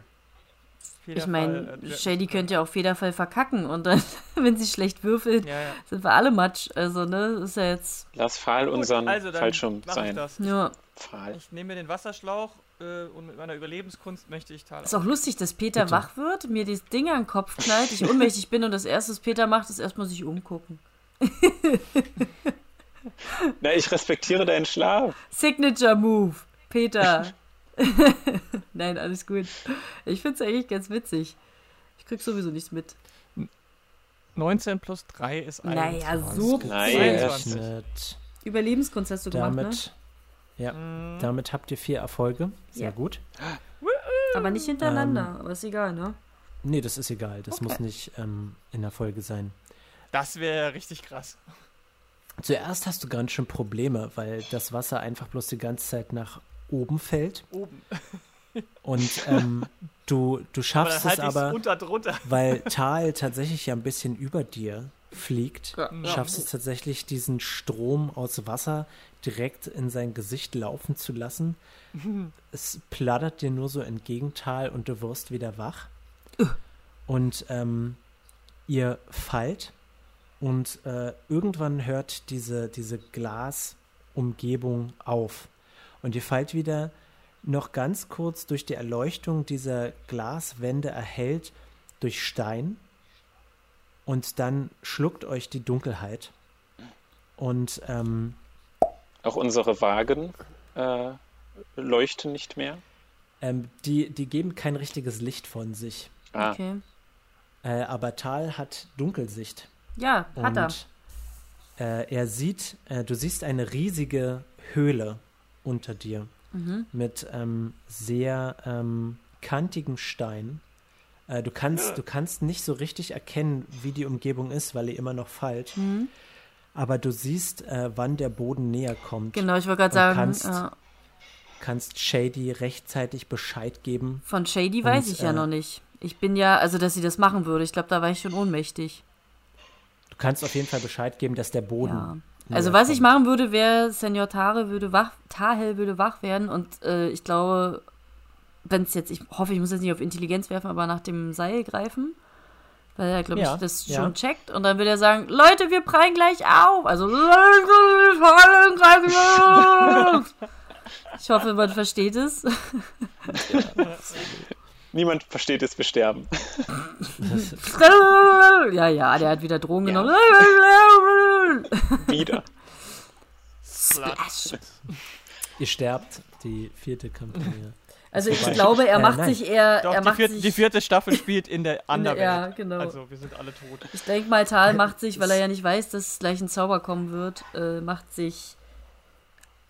S4: Ich
S2: Federfall,
S4: meine,
S2: äh,
S4: Shady
S2: zu
S4: könnte ja auch Federfall verkacken und dann, *laughs* wenn sie schlecht würfelt.
S2: Ja, ja.
S4: sind wir alle Matsch. Also, ne, ist ja jetzt.
S3: Lass Pfahl
S2: Gut,
S3: unseren
S2: also dann
S3: Fallschirm
S2: mach ich
S3: sein.
S2: das.
S4: Ja.
S3: Pfahl.
S2: Ich nehme mir den Wasserschlauch äh, und mit meiner Überlebenskunst möchte ich Tal
S4: Ist auch lustig, dass Peter
S1: Bitte.
S4: wach wird, mir das Ding an den Kopf knallt, ich ohnmächtig bin und das erste, was Peter macht, ist erstmal sich umgucken. *laughs*
S3: Na, ich respektiere deinen Schlaf.
S4: Signature Move, Peter. *laughs* Nein, alles gut. Ich finde es eigentlich ganz witzig. Ich krieg sowieso nichts mit.
S2: 19 plus 3 ist ein.
S4: Naja, so
S1: Ausgezeichnet.
S4: Überlebenskunst hast du gemacht, ne?
S1: Damit, ja,
S2: Mm,
S1: damit habt ihr vier Erfolge. Sehr
S4: Ja.
S1: gut. *gasps*
S4: Aber nicht hintereinander,
S1: Ähm,
S4: aber ist egal, ne?
S1: Nee, das ist egal. Das
S4: Okay.
S1: muss nicht ähm, in der Folge sein.
S2: Das wäre richtig krass.
S1: Zuerst hast du ganz schön Probleme, weil das Wasser einfach bloß die ganze Zeit nach oben fällt.
S2: Oben.
S1: Und ähm, du, du
S2: Aber dann
S1: schaffst
S2: halte
S1: es
S2: ich
S1: aber,
S2: unter drunter.
S1: weil *laughs* Tal tatsächlich ja ein bisschen über dir fliegt,
S4: Ja.
S1: schaffst es tatsächlich, diesen Strom aus Wasser direkt in sein Gesicht laufen zu lassen. *laughs* Es plattert dir nur so entgegen Tal und du wirst wieder wach. Und ähm, ihr fallt und äh, irgendwann hört diese, diese Glasumgebung auf. Und ihr fallt wieder noch ganz kurz durch die Erleuchtung dieser Glaswände erhellt durch Stein und dann schluckt euch die Dunkelheit. Und ähm,
S3: Auch unsere Wagen äh, leuchten nicht mehr.
S1: ähm, die, die geben kein richtiges Licht von sich.
S3: Ah,
S4: Okay.
S1: Äh, aber Tal hat Dunkelsicht.
S4: Ja, hat er.
S1: Und äh, er sieht, äh, du siehst eine riesige Höhle unter dir
S4: Mhm.
S1: mit ähm, sehr ähm, kantigem Stein. Äh, du, kannst, du kannst nicht so richtig erkennen, wie die Umgebung ist, weil ihr immer noch fallt.
S4: Mhm.
S1: Aber du siehst, äh, wann der Boden näher kommt.
S4: Genau, ich wollte gerade sagen,
S1: kannst- Kannst Shady rechtzeitig Bescheid geben.
S4: von Shady weiß
S1: Und,
S4: ich ja
S1: äh,
S4: noch nicht. Ich bin ja, also dass sie das machen würde, ich glaube, da war ich schon ohnmächtig.
S1: Du kannst auf jeden Fall Bescheid geben, dass der Boden.
S4: Ja. Also was ich machen würde, wäre, Senior Tare würde wach, Tahel würde wach werden und äh, ich glaube, wenn es jetzt, ich hoffe, ich muss jetzt nicht auf Intelligenz werfen, aber nach dem Seil greifen, weil er, glaube
S1: Ja,
S4: ich, das
S1: ja.
S4: schon checkt und dann würde er sagen, Leute, wir prallen gleich auf. Also, Leute, wir prallen gleich auf. *laughs* Ich hoffe, man versteht es. *laughs*
S3: niemand versteht es besterben. *laughs*
S4: ja, ja, der hat wieder Drogen
S3: Ja.
S4: genommen. *laughs*
S3: Wieder.
S4: Splash.
S1: Ihr sterbt, die vierte Kampagne.
S4: Also ich glaube, er
S1: Äh,
S4: macht
S1: nein.
S4: sich eher,
S2: Doch,
S4: er
S2: die
S4: macht
S2: vierte,
S4: sich,
S2: die vierte Staffel spielt in der *laughs* Underwelt.
S4: ja, genau.
S2: Also, wir sind alle tot.
S4: Ich denke mal, Tal macht sich, weil er ja nicht weiß, dass gleich ein Zauber kommen wird, äh, macht sich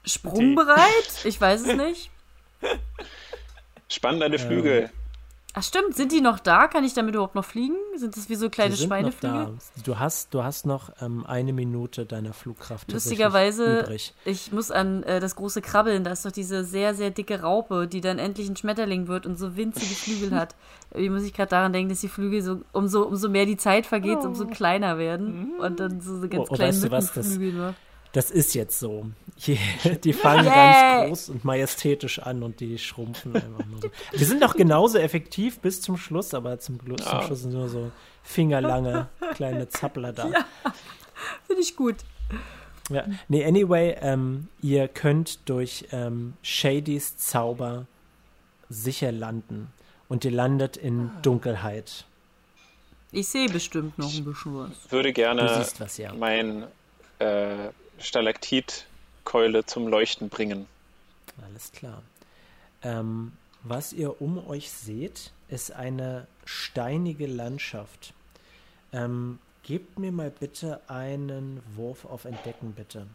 S4: sprungbereit. Ich weiß es nicht.
S3: Spann deine Flügel.
S4: Ach stimmt, sind die noch da? Kann ich damit überhaupt noch fliegen? Sind das wie so kleine
S1: da. Du hast, du hast noch ähm, eine Minute deiner Flugkraft
S4: Lustigerweise,
S1: übrig.
S4: ich muss an äh, das große Krabbeln, da ist doch diese sehr, sehr dicke Raupe, die dann endlich ein Schmetterling wird und so winzige Flügel hat. *laughs* Wie muss ich gerade daran denken, dass die Flügel so, umso, umso mehr die Zeit vergeht, umso kleiner werden und dann so, so ganz
S1: Oh, oh,
S4: kleine
S1: weißt du was, das-. Das ist jetzt so. *laughs* Die fangen
S4: Yay!
S1: ganz groß und majestätisch an und die schrumpfen einfach nur so. Wir sind noch genauso effektiv bis zum Schluss, aber zum, zum
S3: Ja.
S1: Schluss sind nur so fingerlange kleine Zappler da. *laughs* Ja.
S4: Finde ich gut.
S1: Nee, anyway, ähm, ihr könnt durch ähm, Shadys Zauber sicher landen. Und ihr landet in Dunkelheit.
S4: Ich sehe bestimmt noch ein bisschen was.
S3: Würde
S1: Du
S3: gerne
S1: siehst was, ja.
S3: mein äh, Stalaktitkeule zum Leuchten bringen.
S1: Alles klar. Ähm, was ihr um euch seht, ist eine steinige Landschaft. Ähm, gebt mir mal bitte einen Wurf auf Entdecken, bitte.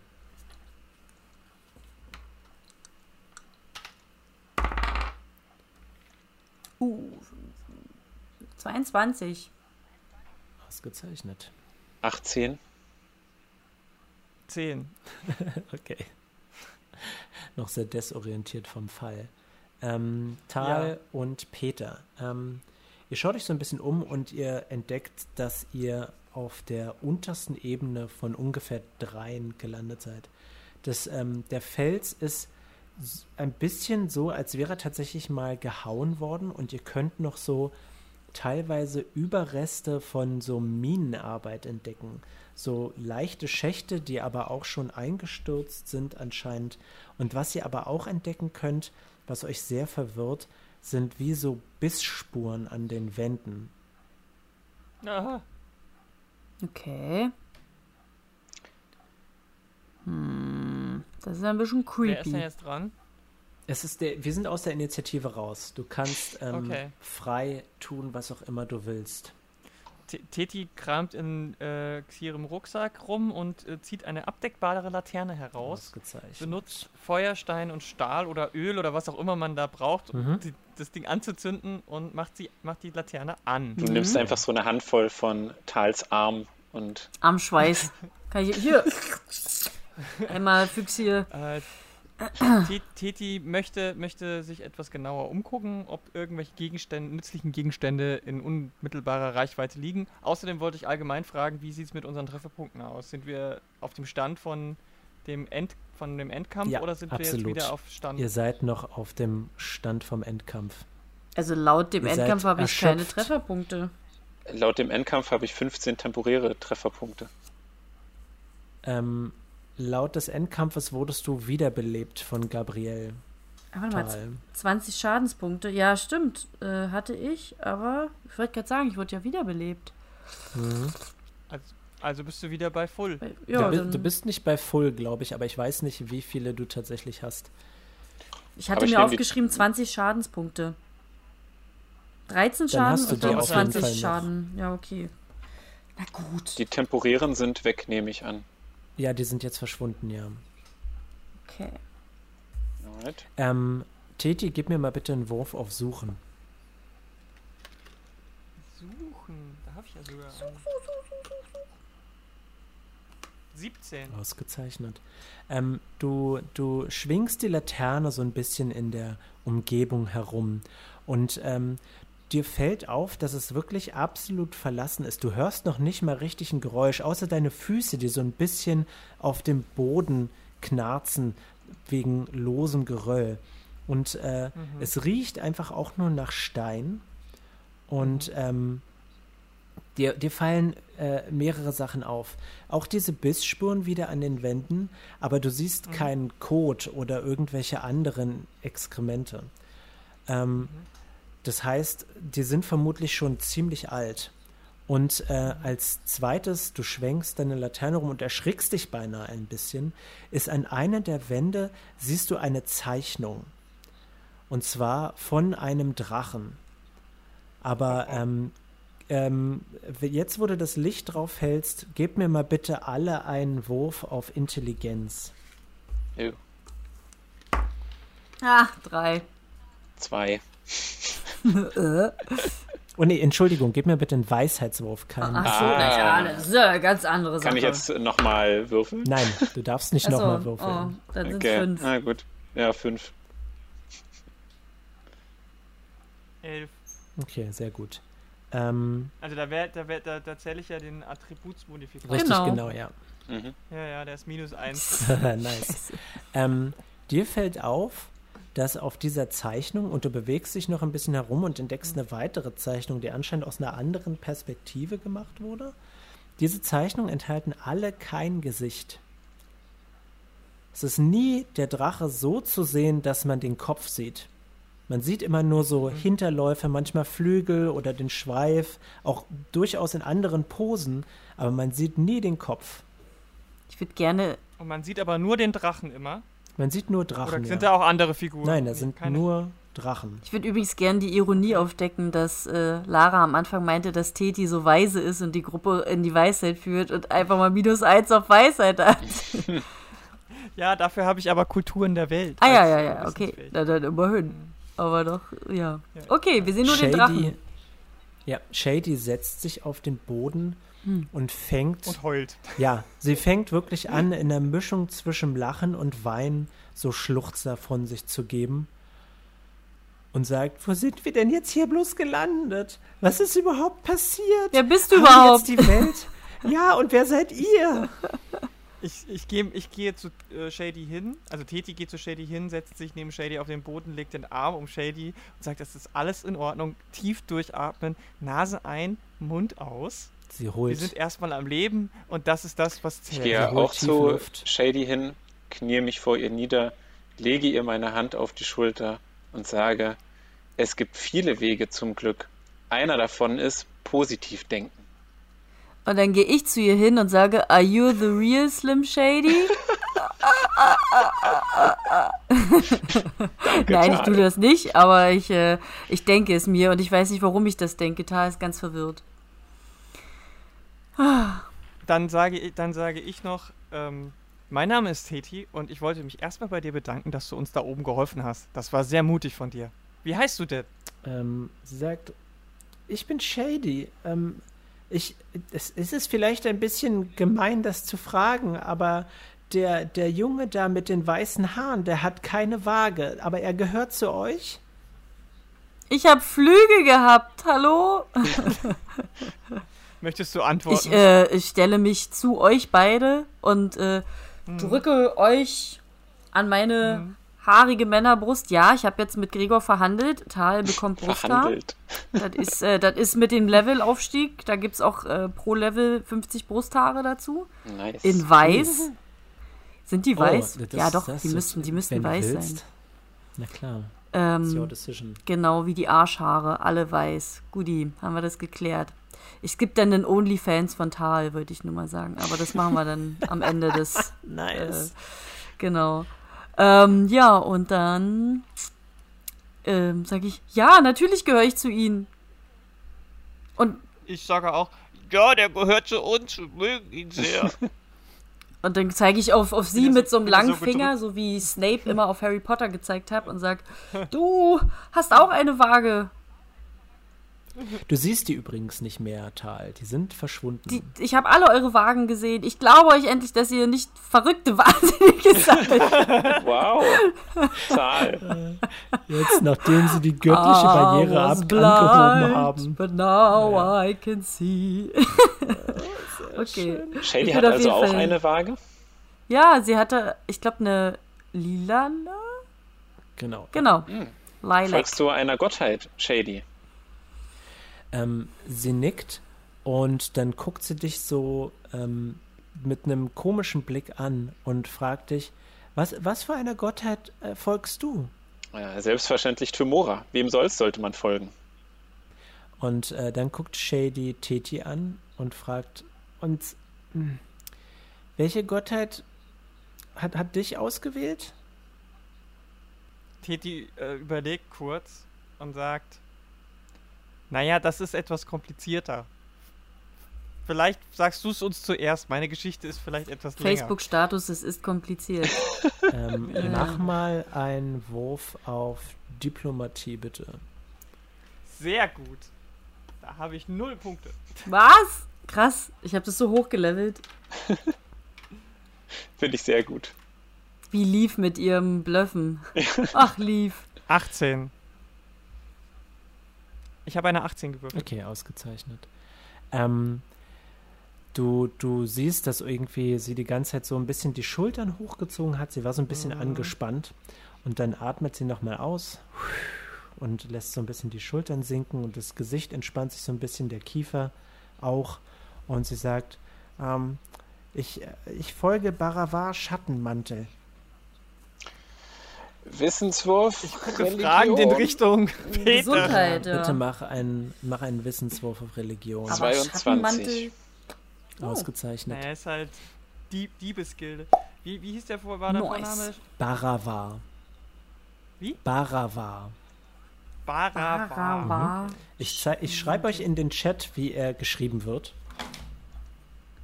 S4: Uh, 22.
S1: Ausgezeichnet.
S3: 18.
S2: 10. *laughs*
S1: Okay. Noch sehr desorientiert vom Fall. Ähm, Tal
S2: Ja.
S1: und Peter. Ähm, ihr schaut euch so ein bisschen um und ihr entdeckt, dass ihr auf der untersten Ebene von ungefähr dreien gelandet seid. Das, ähm, der Fels ist ein bisschen so, als wäre er tatsächlich mal gehauen worden und ihr könnt noch so teilweise Überreste von so Minenarbeit entdecken. So leichte Schächte, die aber auch schon eingestürzt sind anscheinend. Und was ihr aber auch entdecken könnt, was euch sehr verwirrt, sind wie so Bissspuren an den Wänden.
S2: Aha.
S4: Okay. Hm, das ist ein bisschen
S2: Wer ist denn
S4: creepy.
S2: jetzt dran?
S1: Es ist der, wir sind aus der Initiative raus. Du kannst ähm,
S2: Okay.
S1: frei tun, was auch immer du willst.
S2: T- Teti kramt in äh, Xirem Rucksack rum und äh, zieht eine abdeckbare Laterne heraus. Benutzt Feuerstein und Stahl oder Öl oder was auch immer man da braucht, um
S1: Mhm.
S2: die, das Ding anzuzünden und macht, sie, macht die Laterne an.
S3: Du nimmst einfach so eine Handvoll von Tals Arm und
S4: Am Schweiß. *laughs* Kann ich hier. *laughs* Einmal Füchs hier.
S2: Äh, Teti möchte, möchte sich etwas genauer umgucken, ob irgendwelche Gegenstände, nützlichen Gegenstände in unmittelbarer Reichweite liegen. Außerdem wollte ich allgemein fragen, wie sieht es mit unseren Trefferpunkten aus? Sind wir auf dem Stand von dem, End, von dem Endkampf
S1: Ja,
S2: oder sind wir
S1: absolut.
S2: jetzt wieder auf Stand?
S1: Ihr seid noch auf dem Stand vom Endkampf.
S4: Also laut dem
S1: Ihr
S4: Endkampf habe ich keine
S1: erschöpft.
S4: Trefferpunkte.
S3: laut dem Endkampf habe ich 15 temporäre Trefferpunkte.
S1: Ähm, laut des Endkampfes wurdest du wiederbelebt von Gabriel
S4: Ah, Warte mal,
S1: Tal.
S4: 20 Schadenspunkte. Ja, stimmt. Äh, hatte ich, aber ich wollte gerade sagen, ich wurde ja wiederbelebt.
S1: Mhm.
S2: Also, also bist du wieder bei Full.
S1: Du,
S4: Ja,
S1: bi-
S4: dann,
S1: du bist nicht bei Full, glaube ich, aber ich weiß nicht, wie viele du tatsächlich hast.
S4: ich hatte
S3: aber ich
S4: mir aufgeschrieben 20 Schadenspunkte. 13
S1: Dann
S4: Schaden
S1: hast du
S4: und dann
S2: auf jeden
S4: 20
S1: Fall noch.
S4: Schaden. Ja, okay. Na gut.
S3: Die temporären sind weg, nehme ich an.
S1: Ja, die sind jetzt verschwunden, ja.
S4: Okay.
S3: Alright.
S1: Ähm, Teti, gib mir mal bitte einen Wurf auf Suchen.
S2: Suchen, da habe ich ja sogar. einen. 17.
S1: Ausgezeichnet. Ähm, du, du schwingst die Laterne so ein bisschen in der Umgebung herum und ähm, dir fällt auf, dass es wirklich absolut verlassen ist. Du hörst noch nicht mal richtig ein Geräusch, außer deine Füße, die so ein bisschen auf dem Boden knarzen wegen losem Geröll. Und äh, es riecht einfach auch nur nach Stein. Und ähm, dir, dir fallen äh, mehrere Sachen auf. Auch diese Bissspuren wieder an den Wänden, aber du siehst keinen Kot oder irgendwelche anderen Exkremente. Ähm, Das heißt, die sind vermutlich schon ziemlich alt. Und äh, als zweites, du schwenkst deine Laterne rum und erschrickst dich beinahe ein bisschen, ist an einer der Wände, siehst du eine Zeichnung. Und zwar von einem Drachen. Aber ähm, ähm, jetzt, wo du das Licht drauf hältst, gebt mir mal bitte alle einen Wurf auf Intelligenz.
S3: Ew.
S4: Ah, drei.
S3: Zwei. *laughs*
S1: Oh nee, Entschuldigung, gib mir bitte einen Weisheitswurf. Keinen.
S4: Ach so,
S3: Ah.
S4: naja, das ist ja eine ganz andere Sache.
S3: Kann ich jetzt nochmal würfeln?
S1: Nein, du darfst nicht
S4: so,
S1: nochmal würfeln.
S4: Oh, dann sind es
S3: Okay,
S4: fünf.
S3: na gut. Ja, fünf.
S2: 11.
S1: Okay, sehr gut. Ähm,
S2: Also da, wär, da, wär, da, da zähle ich ja den Attributsmodifikator.
S1: richtig,
S4: Genau.
S1: genau, ja.
S3: Mhm.
S2: Ja, ja, der ist minus 1. *laughs*
S1: nice. *laughs* Ähm, dir fällt auf, dass auf dieser Zeichnung, und du bewegst dich noch ein bisschen herum und entdeckst eine weitere Zeichnung, die anscheinend aus einer anderen Perspektive gemacht wurde. Diese Zeichnungen enthalten alle kein Gesicht. Es ist nie der Drache so zu sehen, dass man den Kopf sieht. Man sieht immer nur so Hinterläufe, manchmal Flügel oder den Schweif, auch durchaus in anderen Posen, aber man sieht nie den Kopf.
S4: Ich würde gerne.
S2: Und man sieht aber nur den Drachen immer.
S1: Man sieht nur
S2: Oder
S1: Drachen.
S2: sind
S1: ja.
S2: da auch andere Figuren?
S1: Nein, da sind
S2: Keine-
S1: nur Drachen.
S4: Ich würde übrigens gerne die Ironie aufdecken, dass äh, Lara am Anfang meinte, dass Teti so weise ist und die Gruppe in die Weisheit führt und einfach mal minus eins auf Weisheit hat. *laughs*
S2: Ja, dafür habe ich aber Kulturen der Welt.
S4: Ah ja, ja, ja, okay. Na dann immerhin. aber doch, ja. Okay, wir sehen nur den Drachen.
S1: Ja, Shady setzt sich auf den Boden hm. und fängt.
S2: Und heult. *laughs*
S1: Ja, sie fängt wirklich an, in der Mischung zwischen Lachen und Weinen so Schluchzer von sich zu geben. Und sagt, wo sind wir denn jetzt hier bloß gelandet? Was ist überhaupt passiert?
S4: Wer bist du Haben überhaupt?
S1: Jetzt die Welt? ja, und wer seid ihr? *laughs*
S2: Ich, ich gehe ich geh zu äh, Shady hin, also Teti geht zu Shady hin, setzt sich neben Shady auf den Boden, legt den Arm um Shady und sagt, das ist alles in Ordnung, tief durchatmen, Nase ein, Mund aus.
S1: Sie holt.
S2: Wir sind erstmal am Leben und das ist das, was
S3: zählt. Ich gehe auch zu Luft. Shady hin, knie mich vor ihr nieder, lege ihr meine Hand auf die Schulter und sage, es gibt viele Wege zum Glück. Einer davon ist positiv denken.
S4: Und dann gehe ich zu ihr hin und sage, Are you the real Slim Shady? Danke, *laughs* *laughs* Nein, ich tue das nicht, aber ich, äh, ich denke es mir und ich weiß nicht, warum ich das denke. Tal ist ganz verwirrt.
S2: Dann, sage, dann sage ich noch, ähm, mein Name ist Teti und ich wollte mich erstmal bei dir bedanken, dass du uns da oben geholfen hast. Das war sehr mutig von dir. Wie heißt du denn?
S1: Ähm, sie sagt, ich bin Shady. Ähm, ich, es, es ist vielleicht ein bisschen gemein, das zu fragen, aber der, der Junge da mit den weißen Haaren, der hat keine Waage, aber er gehört zu euch?
S4: Ich habe Flügel gehabt, hallo? *laughs*
S2: Möchtest du antworten?
S4: Ich, äh, ich stelle mich zu euch beide und äh, hm. drücke euch an meine hm haarige Männerbrust. Ja, ich habe jetzt mit Gregor verhandelt. Tal bekommt Brusthaar. Das ist, äh, das ist mit dem Levelaufstieg. Da gibt es auch äh, pro Level 50 Brusthaare dazu. Nice. In weiß. Sind die oh, weiß? Oh, ja, doch, die müssten, die müssten weiß sein.
S1: Na klar.
S4: Ähm, your decision. Genau, wie die Arschhaare, alle weiß. Guti, haben wir das geklärt. Es gibt dann den Onlyfans von Tal, würde ich nur mal sagen. Aber das machen wir dann am Ende des. *laughs*
S1: nice. Äh,
S4: genau. Ähm, ja, und dann ähm, sage ich, ja, natürlich gehöre ich zu ihnen. Und
S2: ich sage auch, ja, der gehört zu uns, wir mögen ihn sehr. *laughs*
S4: und dann zeige ich auf, auf sie mit so einem langen so Finger, so wie Snape immer auf Harry Potter gezeigt hat und sage, *laughs* du hast auch eine Waage.
S1: Du siehst die übrigens nicht mehr, Tal. Die sind verschwunden.
S4: Die, ich habe alle eure Wagen gesehen. Ich glaube euch endlich, dass ihr nicht verrückte *laughs* Wahnsinnige seid.
S3: wow. Tal.
S1: Jetzt, nachdem sie die göttliche Barriere ab blind, angehoben haben.
S4: But now ja. I can see. *laughs*
S3: okay. Shady hat also auch Fall. eine Waage?
S4: Ja, sie hatte, ich glaube, eine lilane.
S1: Genau.
S4: Genau. Hm.
S3: Lilac. Folgst du einer Gottheit, Shady?
S1: Ähm, sie nickt und dann guckt sie dich so ähm, mit einem komischen Blick an und fragt dich, was, was für einer Gottheit äh, folgst du?
S3: Ja, selbstverständlich Tymora. Wem soll's sollte man folgen?
S1: Und äh, dann guckt Shady Teti an und fragt, und mh, hm, welche Gottheit hat, hat dich ausgewählt?
S2: Teti äh, überlegt kurz und sagt, naja, das ist etwas komplizierter. Vielleicht sagst du es uns zuerst. Meine Geschichte ist vielleicht etwas
S4: länger. Facebook-Status, es ist kompliziert. *laughs*
S1: ähm, ja. Mach mal einen Wurf auf Diplomatie, bitte.
S2: Sehr gut. Da habe ich null Punkte.
S4: Was? Krass. Ich habe das so hochgelevelt. *laughs*
S3: Finde ich sehr gut.
S4: Wie lief mit ihrem Blöffen? Ach, lief.
S2: 18. Ich habe eine 18 gewürfelt.
S1: Okay, ausgezeichnet. Ähm, du, du siehst, dass irgendwie sie die ganze Zeit so ein bisschen die Schultern hochgezogen hat. Sie war so ein bisschen mhm. angespannt. Und dann atmet sie nochmal aus und lässt so ein bisschen die Schultern sinken und das Gesicht entspannt sich so ein bisschen, der Kiefer auch. Und sie sagt, ähm, ich, ich folge Baravar Schattenmantel.
S3: Wissenswurf.
S2: Ich gucke fragend in Richtung Peter.
S4: Gesundheit,
S1: ja. Bitte mach, ein, mach einen Wissenswurf auf Religion.
S3: Aber 22.
S1: Oh. Ausgezeichnet.
S2: Er ist halt Dieb Diebesgilde. Wie, wie hieß der vor, war der nice. Vorname?
S1: Baravar.
S2: Wie?
S1: Baravar.
S2: Baravar.
S1: Mhm. Ich, ich schreibe euch in den Chat, wie er geschrieben wird.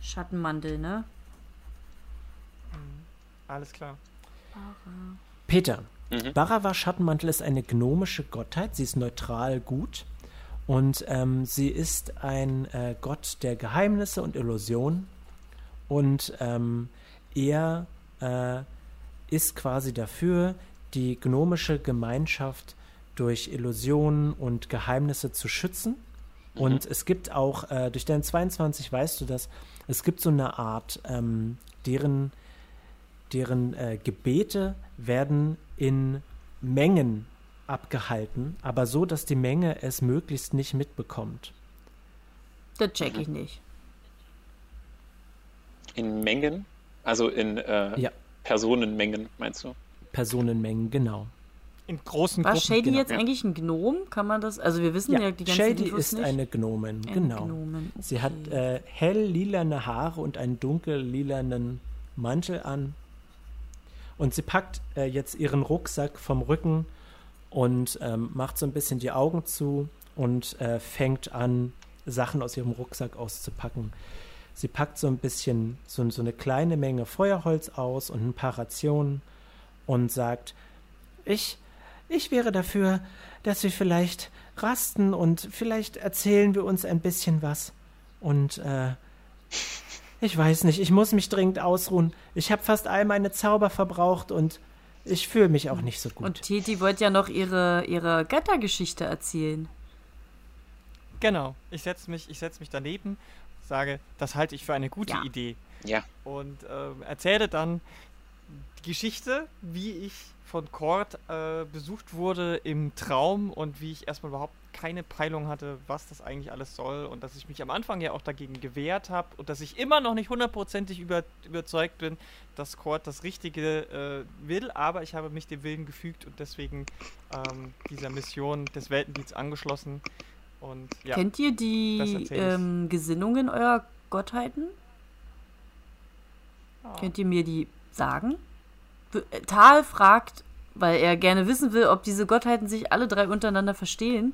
S4: Schattenmantel, ne?
S2: Mhm. Alles klar.
S1: Peter, Mhm. Barawa Schattenmantel ist eine gnomische Gottheit. Sie ist neutral gut. Und ähm, sie ist ein äh, Gott der Geheimnisse und Illusionen. Und ähm, er äh, ist quasi dafür, die gnomische Gemeinschaft durch Illusionen und Geheimnisse zu schützen. Mhm. Und es gibt auch, äh, durch den 22 weißt du das, es gibt so eine Art, ähm, deren, deren äh, Gebete werden in Mengen abgehalten, aber so, dass die Menge es möglichst nicht mitbekommt.
S4: Das check ich nicht.
S3: In Mengen? Also in äh, ja. Personenmengen, meinst du?
S1: Personenmengen, genau.
S2: In großen
S4: War
S2: Gruppen.
S4: Shady genau. jetzt eigentlich ein Gnom? Kann man das? Also wir wissen ja, ja die ganzen
S1: Shady
S4: Infos
S1: ist
S4: nicht.
S1: eine Gnomen, genau. Gnomen. Okay. Sie hat äh, hell lilane Haare und einen dunkel lilanen Mantel an. Und sie packt äh, jetzt ihren Rucksack vom Rücken und ähm, macht so ein bisschen die Augen zu und äh, fängt an, Sachen aus ihrem Rucksack auszupacken. Sie packt so ein bisschen, so, so eine kleine Menge Feuerholz aus und ein paar Rationen und sagt, ich, ich wäre dafür, dass wir vielleicht rasten und vielleicht erzählen wir uns ein bisschen was. Und äh, ich weiß nicht, ich muss mich dringend ausruhen. Ich habe fast all meine Zauber verbraucht und ich fühle mich auch nicht so gut.
S4: Und Titi wollte ja noch ihre, ihre Göttergeschichte erzählen.
S2: Genau. Ich setze mich, setz mich daneben, sage, das halte ich für eine gute
S3: ja.
S2: Idee.
S3: Ja.
S2: Und äh, erzähle dann die Geschichte, wie ich von Cord äh, besucht wurde im Traum und wie ich erstmal überhaupt keine Peilung hatte, was das eigentlich alles soll und dass ich mich am Anfang ja auch dagegen gewehrt habe und dass ich immer noch nicht hundertprozentig über, überzeugt bin, dass Cord das Richtige äh, will, aber ich habe mich dem Willen gefügt und deswegen ähm, dieser Mission des Weltendienstes angeschlossen. Und, ja,
S4: Kennt ihr die ähm, Gesinnungen eurer Gottheiten? Oh. Könnt ihr mir die sagen? Tal fragt, weil er gerne wissen will, ob diese Gottheiten sich alle drei untereinander verstehen.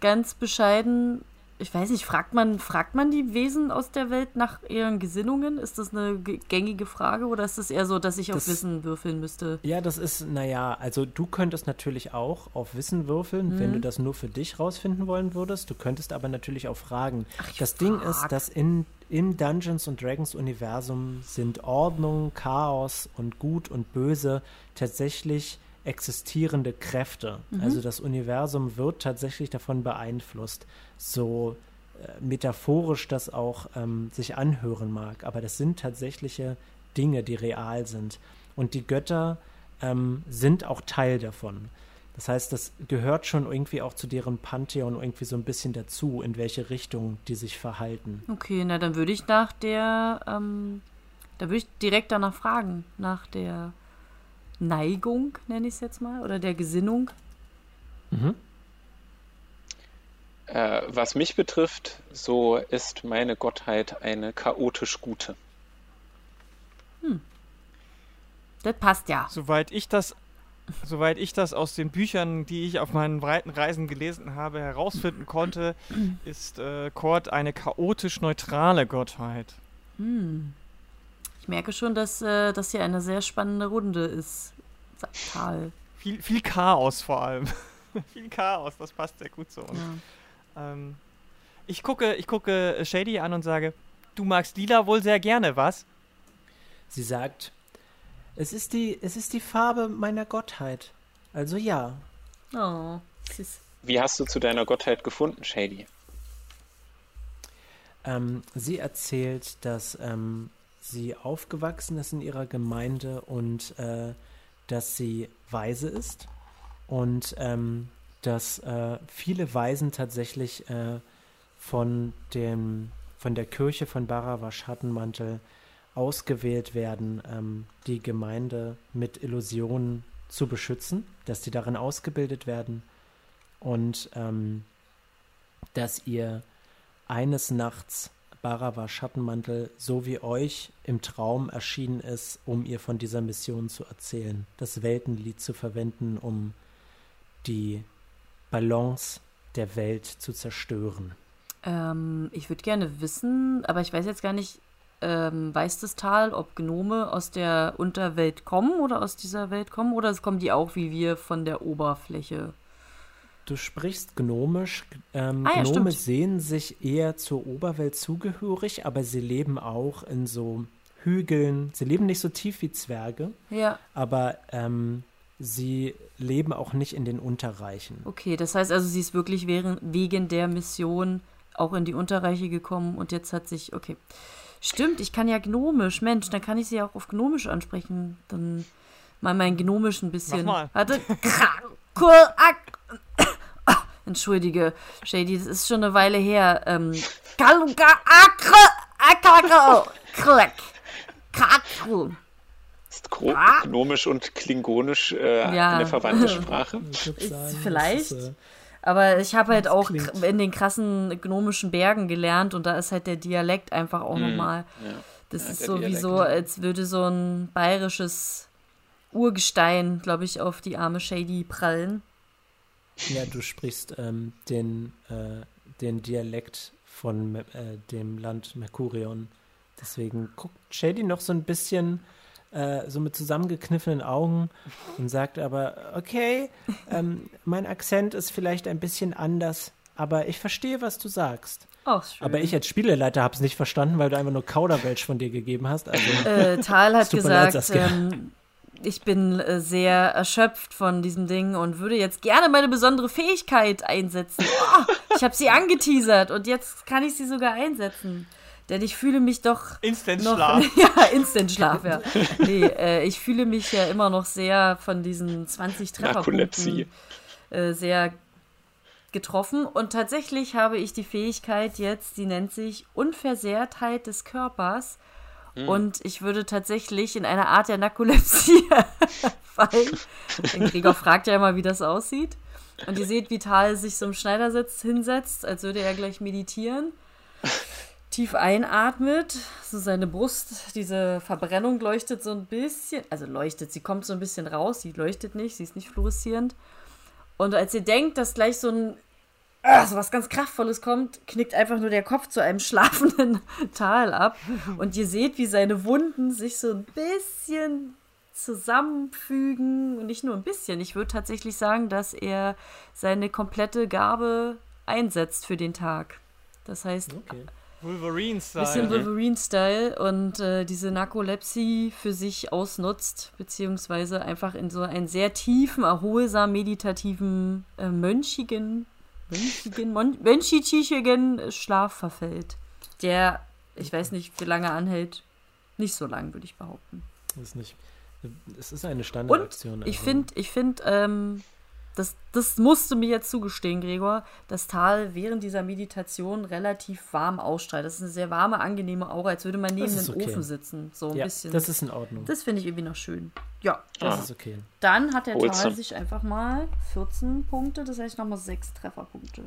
S4: Ganz bescheiden, ich weiß nicht, fragt man, fragt man die Wesen aus der Welt nach ihren Gesinnungen? Ist das eine gängige Frage oder ist es eher so, dass ich das, auf Wissen würfeln müsste?
S1: Ja, das ist, naja, also du könntest natürlich auch auf Wissen würfeln, mhm. wenn du das nur für dich rausfinden wollen würdest. Du könntest aber natürlich auch fragen. Ach, das frag. Ding ist, dass in im Dungeons und Dragons Universum sind Ordnung, Chaos und Gut und Böse tatsächlich existierende Kräfte. Mhm. Also das Universum wird tatsächlich davon beeinflusst, so äh, metaphorisch das auch ähm, sich anhören mag. Aber das sind tatsächliche Dinge, die real sind. Und die Götter ähm, sind auch Teil davon. Das heißt, das gehört schon irgendwie auch zu deren Pantheon irgendwie so ein bisschen dazu, in welche Richtung die sich verhalten.
S4: Okay, na dann würde ich nach der, ähm, da würde ich direkt danach fragen, nach der Neigung, nenne ich es jetzt mal, oder der Gesinnung.
S3: Mhm. Äh, was mich betrifft, so ist meine Gottheit eine chaotisch gute.
S4: Hm. Das passt ja.
S2: Soweit ich das soweit ich das aus den Büchern, die ich auf meinen breiten Reisen gelesen habe, herausfinden konnte, *clears throat* ist äh, Kord eine chaotisch neutrale Gottheit.
S4: Hm. Ich merke schon, dass äh, das hier eine sehr spannende Runde ist. Tal.
S2: Viel, viel Chaos vor allem. *laughs* viel Chaos, das passt sehr gut zu uns. Ja. Ähm, ich, gucke, ich gucke Shady an und sage, du magst Lila wohl sehr gerne, was?
S1: Sie sagt, es ist die, es ist die Farbe meiner Gottheit. Also ja.
S4: Oh.
S3: Wie hast du zu deiner Gottheit gefunden, Shady?
S1: Ähm, sie erzählt, dass ähm, sie aufgewachsen ist in ihrer Gemeinde und äh, dass sie weise ist und ähm, dass äh, viele Weisen tatsächlich äh, von dem von der Kirche von Barawasch Schattenmantel ausgewählt werden, ähm, die Gemeinde mit Illusionen zu beschützen, dass die darin ausgebildet werden und ähm, dass ihr eines Nachts Barava Schattenmantel so wie euch im Traum erschienen ist, um ihr von dieser Mission zu erzählen, das Weltenlied zu verwenden, um die Balance der Welt zu zerstören.
S4: Ähm, ich würde gerne wissen, aber ich weiß jetzt gar nicht, ähm, weiß das Tal, ob Gnome aus der Unterwelt kommen oder aus dieser Welt kommen oder kommen die auch wie wir von der Oberfläche?
S1: Du sprichst gnomisch. Ähm,
S4: Ah ja,
S1: Gnome
S4: stimmt.
S1: sehen sich eher zur Oberwelt zugehörig, aber sie leben auch in so Hügeln. Sie leben nicht so tief wie Zwerge,
S4: Ja,
S1: aber ähm, sie leben auch nicht in den Unterreichen.
S4: okay. Das heißt also, sie ist wirklich wegen der Mission auch in die Unterreiche gekommen und jetzt hat sich, okay. Stimmt, ich kann ja gnomisch. Mensch, dann kann ich sie auch auf gnomisch ansprechen. Dann mal mein gnomisch ein bisschen.
S2: Mach mal.
S4: Warte. *laughs* Ah, *coughs* Entschuldige, Shady, das ist schon eine Weile her. Ähm, Kaluga, akre, akre, krek, kakru.
S3: Ist gro-
S4: Ah.
S3: gnomisch und klingonisch äh,
S4: Ja.
S3: eine verwandte *laughs* Sprache?
S4: Ist vielleicht.
S1: ist, äh,
S4: Aber ich habe halt
S1: Das
S4: auch
S1: klingt-
S4: in den krassen gnomischen Bergen gelernt und da ist halt der Dialekt einfach auch nochmal.
S3: Ja.
S4: Das
S3: Ja,
S4: ist sowieso,
S3: Dialekt.
S4: als würde so ein bayerisches Urgestein, glaube ich, auf die arme Shady prallen.
S1: Ja, du sprichst ähm, den, äh, den Dialekt von äh, dem Land Mercurion. Deswegen guckt Shady noch so ein bisschen äh, so mit zusammengekniffenen Augen und sagt aber, okay, ähm, mein Akzent ist vielleicht ein bisschen anders, aber ich verstehe, was du sagst.
S4: Oh, schön.
S1: Aber ich als Spieleleiter habe es nicht verstanden, weil du einfach nur Kauderwelsch von dir gegeben hast. Also,
S4: äh, Tal hat
S1: leid,
S4: gesagt,
S1: Saskia.
S4: ähm, ich bin äh, sehr erschöpft von diesem Ding und würde jetzt gerne meine besondere Fähigkeit einsetzen. Oh, ich habe sie angeteasert und jetzt kann ich sie sogar einsetzen. Denn ich fühle mich doch
S2: Instant
S4: noch.
S2: Schlaf. *laughs*
S4: ja, Instant-Schlaf, ja. Nee, äh, ich fühle mich ja immer noch sehr von diesen 20
S3: Narkolepsie.
S4: Trefferpunkten äh, sehr getroffen. Und tatsächlich habe ich die Fähigkeit jetzt, die nennt sich Unversehrtheit des Körpers. Und ich würde tatsächlich in einer Art der Narkolepsie *laughs* fallen. Denn Gregor fragt ja immer, wie das aussieht. Und ihr seht, wie Tal sich so im Schneidersitz hinsetzt, als würde er gleich meditieren. Tief einatmet, so seine Brust, diese Verbrennung leuchtet so ein bisschen, also leuchtet, sie kommt so ein bisschen raus, sie leuchtet nicht, sie ist nicht fluoreszierend. Und als ihr denkt, dass gleich so ein ah, so was ganz Kraftvolles kommt, knickt einfach nur der Kopf zu einem *laughs* schlafenden Tal ab. Und ihr seht, wie seine Wunden sich so ein bisschen zusammenfügen. Und nicht nur ein bisschen. Ich würde tatsächlich sagen, dass er seine komplette Gabe einsetzt für den Tag. Das heißt,
S1: okay.
S2: Wolverine-Style.
S4: bisschen Wolverine-Style und äh, diese Narkolepsie für sich ausnutzt, beziehungsweise einfach in so einen sehr tiefen, erholsam meditativen, äh, mönchigen, mönchigen, mönchigen Schlaf verfällt. Der, ich weiß nicht, wie lange anhält. Nicht so lang, würde ich behaupten.
S1: Ist nicht. Es ist eine
S4: Und
S1: Standardaktion.
S4: ich
S1: also-
S4: finde, ich finde, ähm, das, das musst du mir jetzt zugestehen, Gregor, dass Tal während dieser Meditation relativ warm ausstrahlt. Das ist eine sehr warme, angenehme Aura, als würde man neben
S1: Das
S4: einem
S1: okay.
S4: Ofen sitzen. So ein
S1: Ja,
S4: bisschen.
S1: das ist in Ordnung.
S4: Das finde ich irgendwie noch schön. Ja,
S1: Das ist okay.
S4: dann hat der Tal sich einfach mal 14 Punkte, das heißt nochmal 6 Trefferpunkte.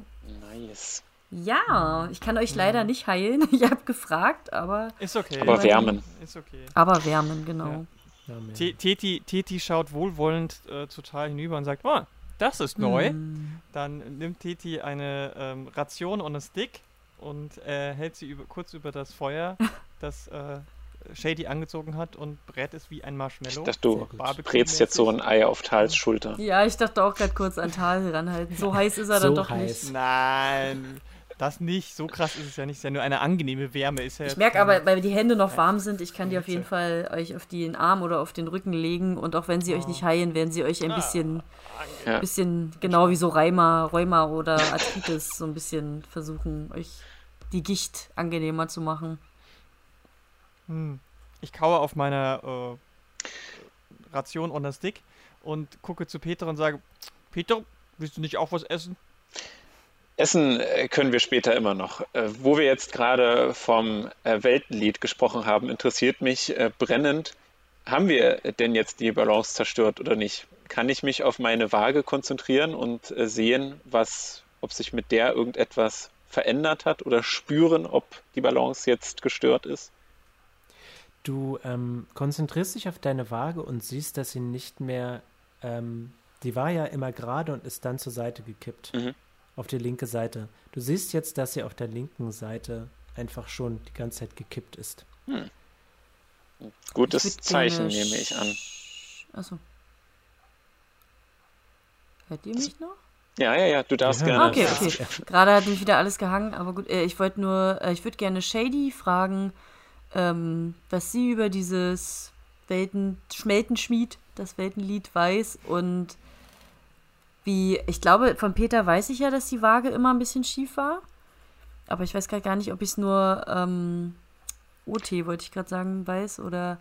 S3: Nice.
S4: Ja, ich kann euch leider nicht heilen. *laughs* Ich habe gefragt, aber,
S2: Ist okay.
S3: Aber wärmen.
S2: Ist okay.
S4: aber wärmen, genau.
S2: Ja.
S1: Ja,
S2: Teti, Teti schaut wohlwollend äh, total hinüber und sagt, oh, das ist neu.
S4: Hm.
S2: Dann nimmt Teti eine ähm, Ration und einen Stick und äh, hält sie über, kurz über das Feuer, *laughs* das äh, Shady angezogen hat und brät es wie ein Marshmallow.
S3: Ich dachte, du brätst jetzt so ein Ei auf Tals Schulter.
S4: Ja, ich dachte auch gerade kurz an Tal ranhalten. So heiß ist er dann
S1: So
S4: doch
S1: heiß.
S4: nicht.
S2: Nein, das nicht. So krass ist es ja nicht. Es ist ja nur eine angenehme Wärme. Ist ja
S4: Ich merke aber, weil die Hände noch warm sind, ich kann die auf jeden Fall euch auf den Arm oder auf den Rücken legen und auch wenn sie euch nicht heilen, werden sie euch ein
S2: Ah,
S4: bisschen,
S3: Ja.
S4: bisschen genau wie so Rheuma, Rheuma oder Arthritis so ein bisschen versuchen, euch die Gicht angenehmer zu machen.
S2: Hm. Ich kaue auf meiner äh, Ration on the Stick und gucke zu Peter und sage, Peter, willst du nicht auch was essen?
S3: Essen äh, können wir später immer noch. Äh, Wo wir jetzt gerade vom äh, Weltenlied gesprochen haben, interessiert mich brennend, haben wir denn jetzt die Balance zerstört oder nicht? Kann ich mich auf meine Waage konzentrieren und sehen, was, ob sich mit der irgendetwas verändert hat oder spüren, ob die Balance jetzt gestört ist?
S1: Du ähm, konzentrierst dich auf deine Waage und siehst, dass sie nicht mehr. Ähm, die war ja immer gerade und ist dann zur Seite gekippt.
S3: Mhm.
S1: Auf die linke Seite. Du siehst jetzt, dass sie auf der linken Seite einfach schon die ganze Zeit gekippt ist.
S3: Hm. Gutes Zeichen nehme ich an.
S4: Achso. Hört ihr mich noch?
S3: Ja, ja, ja, du darfst ja. gerne.
S4: Okay, okay. Gerade hat mich wieder alles gehangen, aber gut, äh, ich wollte nur, äh, ich würde gerne Shady fragen, ähm, was sie über dieses Welten, Schmeltenschmied, das Weltenlied weiß und wie, ich glaube, von Peter weiß ich ja, dass die Waage immer ein bisschen schief war. Aber ich weiß gerade gar nicht, ob ich es nur ähm, OT, wollte ich gerade sagen, weiß oder.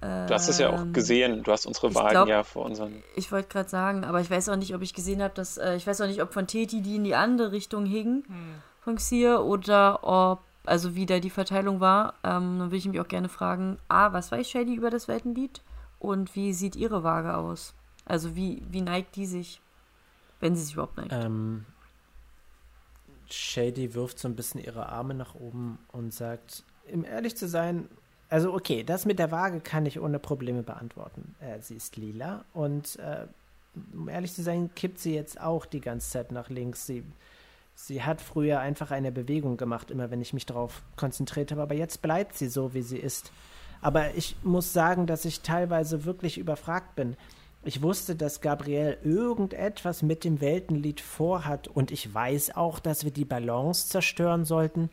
S3: Ähm, du hast es ja auch ähm, gesehen. Du hast unsere Wagen glaub, ja vor unseren.
S4: Ich wollte gerade sagen, aber ich weiß auch nicht, ob ich gesehen habe, dass. Äh, ich weiß auch nicht, ob von Teti die in die andere Richtung hingen hm. von Xier oder ob. Also wie da die Verteilung war. Ähm, dann würde ich mich auch gerne fragen: A, was weiß Shady über das Weltenlied? Und wie sieht ihre Waage aus? Also wie, wie neigt die sich? Wenn sie sich überhaupt neigt.
S1: Ähm, Shady wirft so ein bisschen ihre Arme nach oben und sagt, um ehrlich zu sein, also okay, das mit der Waage kann ich ohne Probleme beantworten. Äh, sie ist lila und äh, um ehrlich zu sein, kippt sie jetzt auch die ganze Zeit nach links. Sie, sie hat früher einfach eine Bewegung gemacht, immer wenn ich mich darauf konzentriert habe, aber jetzt bleibt sie so, wie sie ist. Aber ich muss sagen, dass ich teilweise wirklich überfragt bin. Ich wusste, dass Gabriel irgendetwas mit dem Weltenlied vorhat und ich weiß auch, dass wir die Balance zerstören sollten.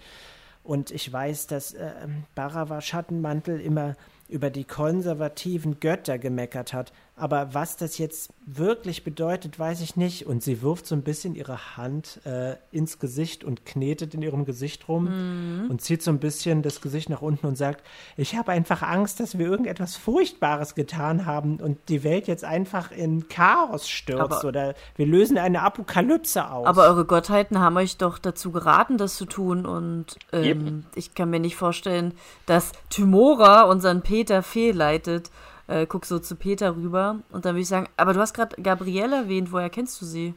S1: Und ich weiß, dass äh, Barava Schattenmantel immer über die konservativen Götter gemeckert hat. Aber was das jetzt wirklich bedeutet, weiß ich nicht. Und sie wirft so ein bisschen ihre Hand äh, ins Gesicht und knetet in ihrem Gesicht rum mhm. und zieht so ein bisschen das Gesicht nach unten und sagt, ich habe einfach Angst, dass wir irgendetwas Furchtbares getan haben und die Welt jetzt einfach in Chaos stürzt aber, oder wir lösen eine Apokalypse aus.
S4: Aber eure Gottheiten haben euch doch dazu geraten, das zu tun und ähm, ich kann mir nicht vorstellen, dass Tymora unseren Peter fehlleitet äh, guck so zu Peter rüber und dann würde ich sagen, aber du hast gerade Gabrielle erwähnt, woher kennst du sie?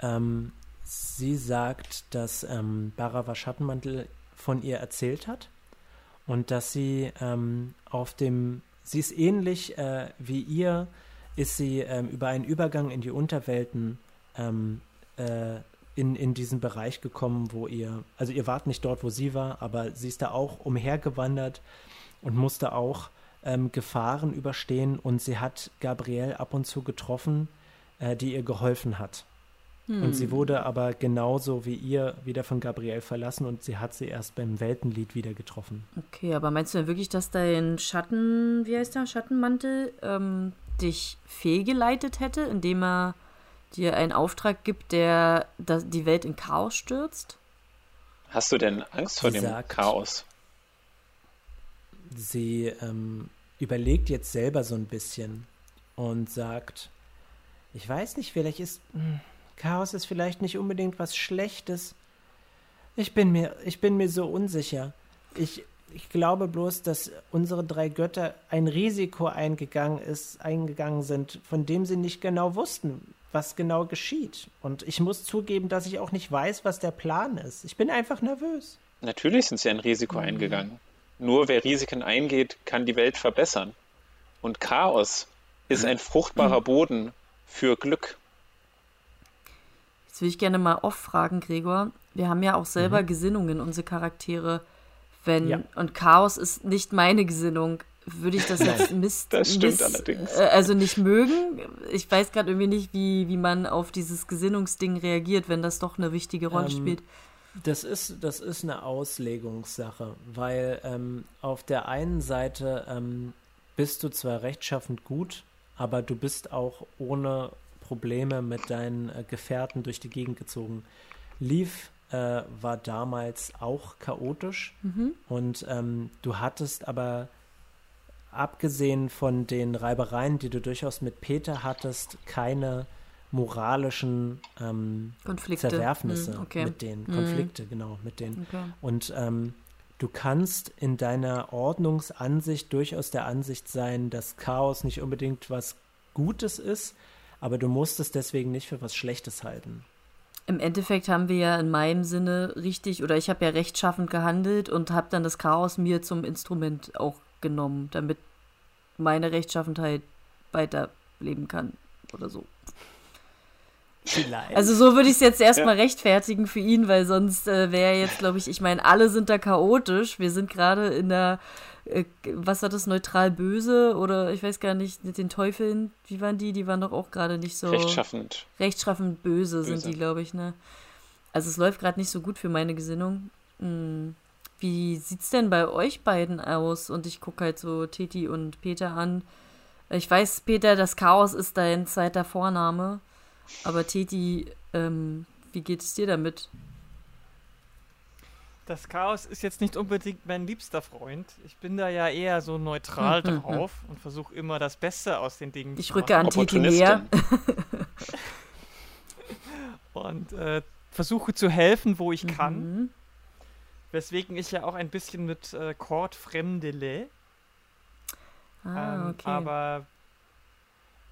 S1: Ähm, sie sagt, dass ähm, Barava Schattenmantel von ihr erzählt hat und dass sie ähm, auf dem, sie ist ähnlich äh, wie ihr, ist sie ähm, über einen Übergang in die Unterwelten ähm, äh, in, in diesen Bereich gekommen, wo ihr, also ihr wart nicht dort, wo sie war, aber sie ist da auch umhergewandert und musste auch ähm, Gefahren überstehen und sie hat Gabrielle ab und zu getroffen, äh, die ihr geholfen hat. Hm. Und sie hm. wurde aber genauso wie ihr wieder von Gabrielle verlassen und sie hat sie erst beim Weltenlied wieder getroffen.
S4: Okay, aber meinst du denn wirklich, dass dein Schatten, wie heißt der, Schattenmantel, ähm, dich fehlgeleitet hätte, indem er dir einen Auftrag gibt, der die Welt in Chaos stürzt?
S3: Hast du denn Angst vor sie dem sagt, Chaos?
S1: Sie ähm, überlegt jetzt selber so ein bisschen und sagt, ich weiß nicht, vielleicht ist hm, Chaos ist vielleicht nicht unbedingt was Schlechtes. Ich bin mir, ich bin mir so unsicher. Ich, ich glaube bloß, dass unsere drei Götter ein Risiko eingegangen ist, eingegangen sind, von dem sie nicht genau wussten, was genau geschieht. Und ich muss zugeben, dass ich auch nicht weiß, was der Plan ist. Ich bin einfach nervös.
S3: Natürlich sind sie ein Risiko mhm. eingegangen. Nur wer Risiken eingeht, kann die Welt verbessern. Und Chaos ist ein fruchtbarer Boden für Glück.
S4: Jetzt will ich gerne mal oft fragen, Gregor. Wir haben ja auch selber mhm. Gesinnungen, unsere Charaktere. Wenn, ja. Und Chaos ist nicht meine Gesinnung. Würde ich das jetzt Mist, *laughs*
S3: das stimmt Mist, allerdings.
S4: Äh, also nicht mögen? Ich weiß gerade irgendwie nicht, wie, wie man auf dieses Gesinnungsding reagiert, wenn das doch eine wichtige Rolle ähm, spielt.
S1: Das ist, das ist eine Auslegungssache, weil ähm, auf der einen Seite ähm, bist du zwar rechtschaffend gut, aber du bist auch ohne Probleme mit deinen äh, Gefährten durch die Gegend gezogen. Leaf äh, war damals auch chaotisch mhm. und ähm, du hattest aber abgesehen von den Reibereien, die du durchaus mit Peter hattest, keine moralischen ähm, Zerwerfnisse hm, okay. mit denen, hm. Konflikte, genau, mit denen. Okay. Und ähm, du kannst in deiner Ordnungsansicht durchaus der Ansicht sein, dass Chaos nicht unbedingt was Gutes ist, aber du musst es deswegen nicht für was Schlechtes halten.
S4: Im Endeffekt haben wir ja in meinem Sinne richtig, oder ich habe ja rechtschaffend gehandelt und habe dann das Chaos mir zum Instrument auch genommen, damit meine Rechtschaffenheit weiterleben kann oder so.
S1: Vielleicht.
S4: Also so würde ich es jetzt erstmal ja. rechtfertigen für ihn, weil sonst äh, wäre jetzt, glaube ich, ich meine, alle sind da chaotisch. Wir sind gerade in der, äh, was war das, neutral böse oder ich weiß gar nicht, mit den Teufeln, wie waren die? Die waren doch auch gerade nicht so.
S3: Rechtschaffend.
S4: Rechtschaffend böse, böse. sind die, glaube ich, ne? Also es läuft gerade nicht so gut für meine Gesinnung. Hm. Wie sieht's denn bei euch beiden aus? Und ich gucke halt so Titi und Peter an. Ich weiß, Peter, das Chaos ist dein zweiter Vorname. Aber Titi, ähm, wie geht es dir damit?
S2: Das Chaos ist jetzt nicht unbedingt mein liebster Freund. Ich bin da ja eher so neutral mhm. drauf und versuche immer das Beste aus den Dingen
S4: ich zu machen. Ich rücke an Titi näher. *laughs*
S2: und äh, versuche zu helfen, wo ich mhm. kann. Weswegen ich ja auch ein bisschen mit äh, Cord Fremdele. Ah, ähm, okay. aber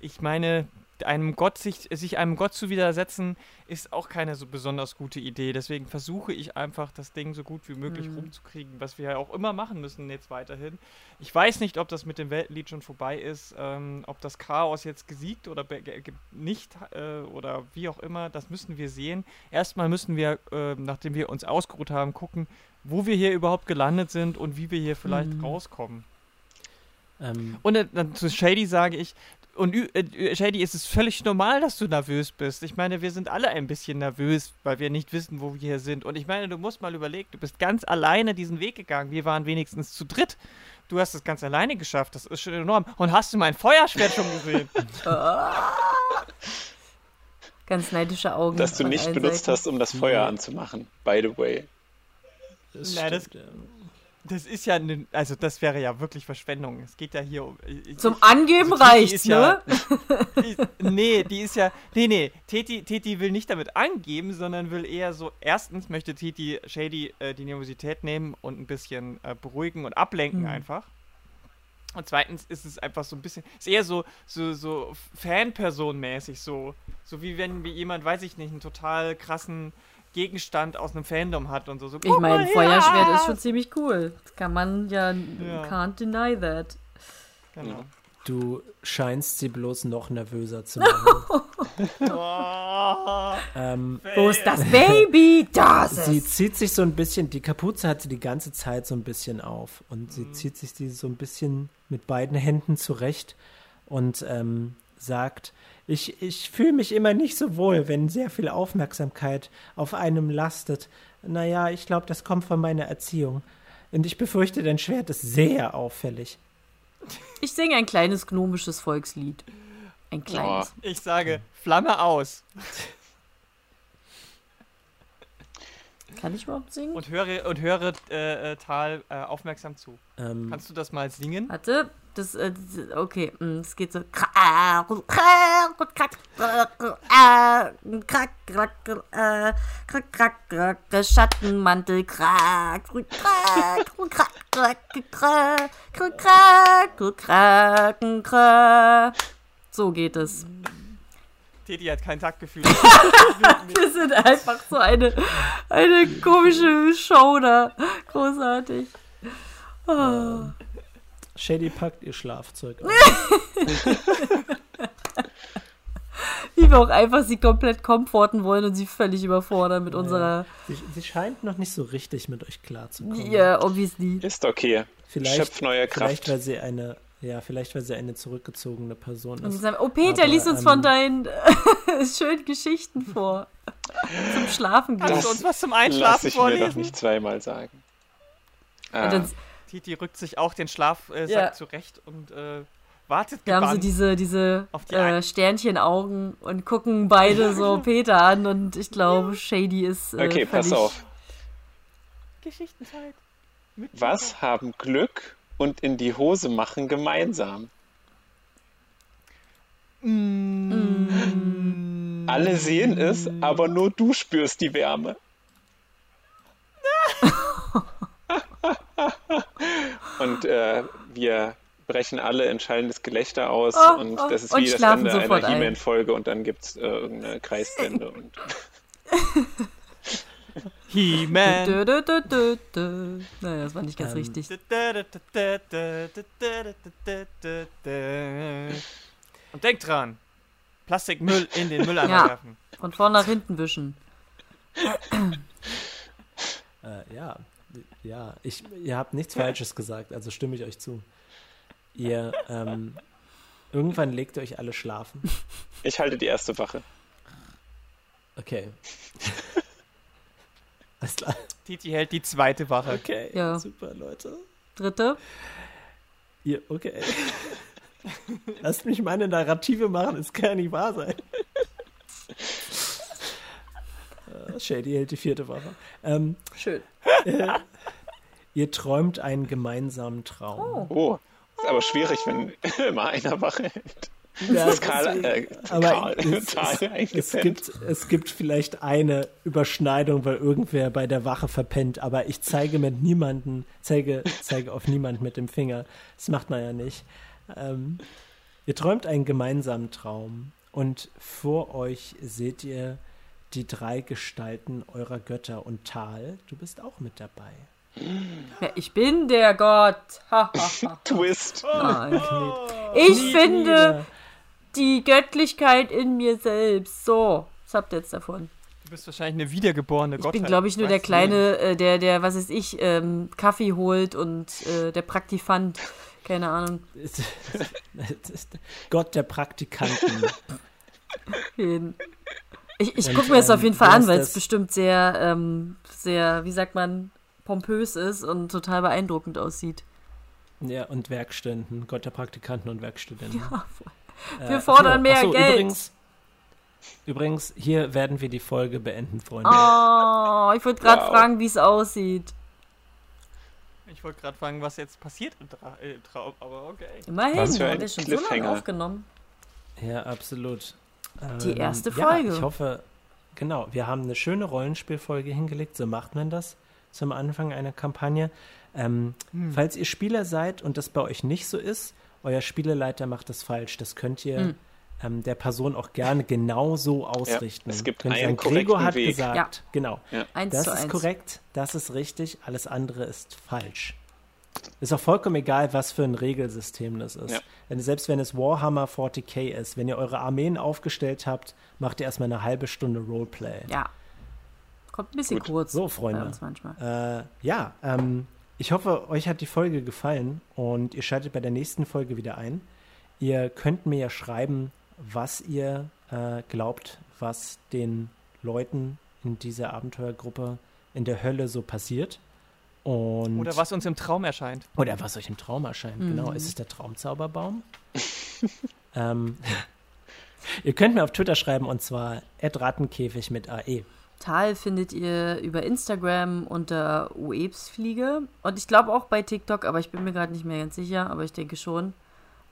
S2: ich meine, einem Gott sich, sich einem Gott zu widersetzen, ist auch keine so besonders gute Idee. Deswegen versuche ich einfach, das Ding so gut wie möglich mhm. rumzukriegen, was wir ja auch immer machen müssen jetzt weiterhin. Ich weiß nicht, ob das mit dem Weltenlied schon vorbei ist, ähm, ob das Chaos jetzt gesiegt oder nicht äh, oder wie auch immer, das müssen wir sehen. Erstmal müssen wir, äh, nachdem wir uns ausgeruht haben, gucken, wo wir hier überhaupt gelandet sind und wie wir hier vielleicht mhm. rauskommen. Ähm. Und äh, dann zu Shady sage ich, und äh, Shady, ist es völlig normal, dass du nervös bist. Ich meine, wir sind alle ein bisschen nervös, weil wir nicht wissen, wo wir hier sind. Und ich meine, du musst mal überlegen, du bist ganz alleine diesen Weg gegangen. Wir waren wenigstens zu dritt. Du hast es ganz alleine geschafft. Das ist schon enorm. Und hast du mein Feuerschwert schon gesehen? *laughs*
S4: ganz neidische Augen.
S3: Dass du nicht benutzt Seiten. hast, um das Feuer anzumachen, by the way.
S2: Das, Nein, das, das ist ja, ne, also das wäre ja wirklich Verschwendung. Es geht ja hier um.
S4: Ich, Zum Angeben also reicht, ne?
S2: Ja, *laughs* die, nee, die ist ja. Nee, nee, Teti, Teti will nicht damit angeben, sondern will eher so. Erstens möchte Teti Shady äh, die Nervosität nehmen und ein bisschen äh, beruhigen und ablenken mhm. einfach. Und zweitens ist es einfach so ein bisschen, ist eher so, so, so Fanperson-mäßig, so, so wie wenn jemand, weiß ich nicht, einen total krassen Gegenstand aus einem Fandom hat und so. so
S4: ich meine, Feuerschwert ist schon ziemlich cool. Das kann man ja, ja. can't deny that.
S1: Genau. Du scheinst sie bloß noch nervöser zu machen. *laughs*
S4: ähm, Wo ist das Baby? Das
S1: Sie zieht sich so ein bisschen, die Kapuze hat sie die ganze Zeit so ein bisschen auf und sie mhm. zieht sich die so ein bisschen mit beiden Händen zurecht und ähm, sagt, ich, ich fühle mich immer nicht so wohl, wenn sehr viel Aufmerksamkeit auf einem lastet. Naja, ich glaube, das kommt von meiner Erziehung. Und ich befürchte, dein Schwert ist sehr auffällig.
S4: Ich singe ein kleines gnomisches Volkslied. Ein kleines.
S2: Oh, ich sage, Flamme aus.
S4: Kann ich überhaupt singen?
S2: Und höre, und höre äh, äh, Tal äh, aufmerksam zu. Ähm, Kannst du das mal singen?
S4: Warte, das, äh, okay, es geht so. Schattenmantel, So geht es.
S2: Teddy hat kein Taktgefühl.
S4: Wir sind einfach so eine, eine komische Show da. Großartig.
S1: Oh. Shady packt ihr Schlafzeug aus. *laughs*
S4: Wie wir auch einfach sie komplett komforten wollen und sie völlig überfordern mit ja. unserer.
S1: Sie, sie, scheint noch nicht so richtig mit euch klarzukommen.
S4: Ja, yeah, obviously.
S3: Ist okay.
S1: Vielleicht, Schöpf neue Kraft. Vielleicht, weil sie eine ja, vielleicht, weil sie eine zurückgezogene Person ist.
S4: Sagen, oh, Peter, Aber, lies uns ähm, von deinen *laughs* schönen Geschichten vor. zum Schlafen
S2: gehen. Kannst du uns was zum Einschlafen
S3: lass ich
S2: vorlesen?
S3: mir doch nicht zweimal sagen.
S2: Ah. Titi rückt sich auch den Schlafsack äh, ja. zurecht und äh, wartet
S4: Wir haben so diese, diese äh, Sternchenaugen und gucken beide so Peter an und ich glaube, Shady ist äh,
S3: Okay, pass auf.
S2: Geschichtenzeit.
S3: Was haben Glück und in die Hose machen gemeinsam. Mm. Alle sehen es, aber nur du spürst die Wärme. *laughs* und äh, wir brechen alle in schallendes Gelächter aus oh, und oh, das ist wie das Ende einer He-Man-Folge und dann gibt es äh, irgendeine Kreisbände und *laughs*
S2: He-Man.
S4: Naja, das war nicht ganz ähm. richtig.
S2: Und denkt dran, Plastikmüll in den Mülleimer
S4: Ja.
S2: werfen.
S4: Von vorn nach hinten wischen.
S1: Äh, ja, ja, ich, ihr habt nichts Falsches gesagt, also stimme ich euch zu. Ihr, ähm, irgendwann legt ihr euch alle schlafen.
S3: Ich halte die erste Wache.
S1: Okay. *laughs* Alles klar.
S2: Titi hält die zweite Wache.
S1: Okay,
S4: Ja.
S1: super, Leute.
S4: Dritte.
S1: Ihr, okay. *laughs* Lasst mich meine Narrative machen, es kann ja nicht wahr sein. Äh, Shady hält die vierte Wache. Ähm,
S4: Schön.
S1: ihr träumt einen gemeinsamen Traum.
S3: Oh, ist aber schwierig, wenn *laughs* immer einer Wache hält.
S1: Ja,
S3: Das ist Karl, äh,
S1: aber
S3: Karl,
S1: es, es, es, gibt, es gibt vielleicht eine Überschneidung, weil irgendwer bei der Wache verpennt, aber ich zeige mit niemanden, zeige, zeige auf niemand mit dem Finger. Das macht man ja nicht. Ähm, ihr träumt einen gemeinsamen Traum und vor euch seht ihr die drei Gestalten eurer Götter und Tal, du bist auch mit dabei.
S4: Ja, ich bin der Gott.
S3: Twist.
S4: Nein. Ich
S1: Kniet
S4: finde
S1: nieder.
S4: die Göttlichkeit in mir selbst. So, was habt ihr jetzt davon?
S2: Du bist wahrscheinlich eine wiedergeborene
S4: Ich
S2: Gottheit.
S4: bin, glaube ich, nur der kleine, äh, der, der, was weiß ich, ähm, Kaffee holt und äh, der Praktikant. Keine Ahnung. *laughs*
S1: Gott der Praktikanten.
S4: Wen. Ich, ich gucke mir das auf
S1: ähm,
S4: jeden Fall an, weil es bestimmt sehr, ähm, sehr, wie sagt man, pompös ist und total beeindruckend aussieht.
S1: Ja, und Werkstudenten, Gott der Praktikanten und Werkstudenten.
S4: Ja,
S1: Äh,
S4: Wir fordern
S1: ach
S4: mehr
S1: ach
S4: Geld.
S1: Übrigens, übrigens, hier werden wir die Folge beenden, Freunde.
S4: Oh, ich wollte gerade
S3: Wow.
S4: fragen, wie es aussieht.
S2: Ich wollte gerade fragen, was jetzt passiert im, Tra äh, im Traum, aber okay.
S4: Immerhin, haben wir schon so lange aufgenommen.
S1: Ja, absolut.
S4: Die
S1: Ähm,
S4: erste
S1: Ja,
S4: Folge.
S1: ich hoffe, genau, wir haben eine schöne Rollenspielfolge hingelegt, so macht man das zum Anfang einer Kampagne. Ähm,
S2: Hm.
S1: Falls ihr Spieler seid und das bei euch nicht so ist, euer Spieleleiter macht das falsch. Das könnt ihr
S4: Hm.
S1: ähm, der Person auch gerne genau so ausrichten.
S3: es gibt
S1: Könnt
S3: einen
S1: sagen, Gregor hat
S3: Weg.
S1: gesagt,
S4: Ja.
S1: genau.
S4: Eins
S1: Das
S4: zu
S1: ist korrekt, das ist richtig, alles andere ist falsch. Ist auch vollkommen egal, was für ein Regelsystem das ist.
S3: Ja.
S1: Selbst wenn es Warhammer 40k ist, wenn ihr eure Armeen aufgestellt habt, macht ihr erstmal eine halbe Stunde Roleplay.
S4: Ja. Kommt ein bisschen
S3: Gut.
S4: kurz.
S1: So,
S4: Bei
S1: Freunde.
S4: uns manchmal.
S1: Äh, ja, ähm, ich hoffe, euch hat die Folge gefallen und ihr schaltet bei der nächsten Folge wieder ein. Ihr könnt mir ja schreiben, was ihr äh, glaubt, was den Leuten in dieser Abenteuergruppe in der Hölle so passiert. Und
S2: Oder was uns im Traum erscheint.
S1: Oder was euch im Traum erscheint, genau.
S4: Mhm.
S1: Ist es der Traumzauberbaum? *laughs* ähm, ihr könnt mir auf Twitter schreiben und zwar Rattenkäfig mit E. AE.
S4: Tal findet ihr über Instagram unter Uebsfliege und ich glaube auch bei TikTok, aber ich bin mir gerade nicht mehr ganz sicher, aber ich denke schon.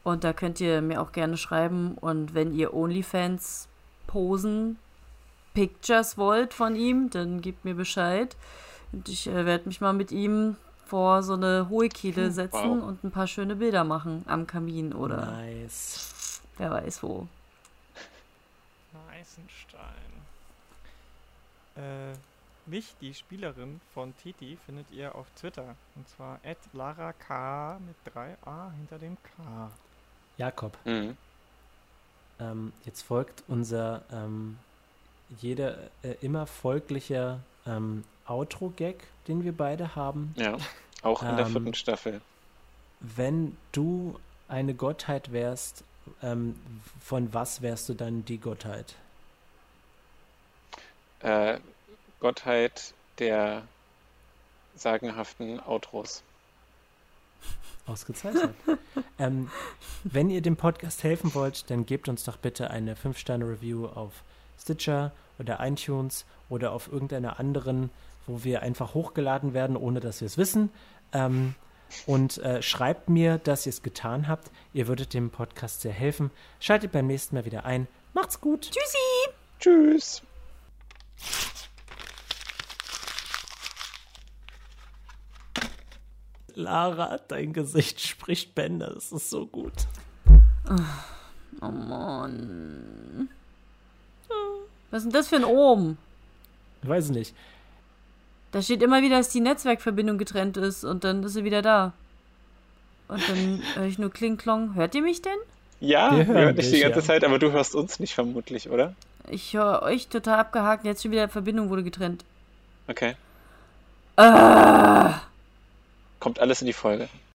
S4: Und da könnt ihr mir auch gerne schreiben und wenn ihr OnlyFans Posen, Pictures wollt von ihm, dann gebt mir Bescheid. Und ich äh, werde mich mal mit ihm vor so eine hohe Kehle setzen
S3: wow.
S4: und ein paar schöne Bilder machen am Kamin oder
S1: Nice.
S4: wer weiß wo.
S2: Eisenstein. Äh, mich, die Spielerin von Titi, findet ihr auf Twitter. Und zwar LaraK mit 3a hinter dem K.
S1: Jakob,
S3: Mhm.
S1: ähm, jetzt folgt unser ähm, jeder äh, immer folglicher ähm, Outro-Gag, den wir beide haben.
S3: Ja, auch in der
S1: Ähm,
S3: vierten Staffel.
S1: Wenn du eine Gottheit wärst, ähm, von was wärst du dann die Gottheit?
S3: Äh, Gottheit der sagenhaften Outros.
S1: Ausgezeichnet. *laughs* ähm, wenn ihr dem Podcast helfen wollt, dann gebt uns doch bitte eine 5-Sterne-Review auf Stitcher oder iTunes oder auf irgendeiner anderen, wo wir einfach hochgeladen werden, ohne dass wir es wissen. Ähm, und äh, schreibt mir, dass ihr es getan habt. Ihr würdet dem Podcast sehr helfen. Schaltet beim nächsten Mal wieder ein. Macht's gut.
S4: Tschüssi!
S3: Tschüss.
S1: Lara, dein Gesicht spricht Bände. Das ist so gut.
S4: Oh Mann. Was ist denn das für ein Ohm?
S1: Ich weiß nicht.
S4: Da steht immer wieder, dass die Netzwerkverbindung getrennt ist und dann ist sie wieder da. Und dann *laughs* höre ich nur Kling Klong. Hört ihr mich denn?
S3: Ja,
S1: Wir hören
S3: hören dich die ganze
S1: ja.
S3: Zeit, aber du hörst uns nicht vermutlich, oder?
S4: Ich höre euch total abgehakt. Jetzt schon wieder Verbindung wurde getrennt.
S3: Okay.
S4: Ah,
S3: Kommt alles in die Folge.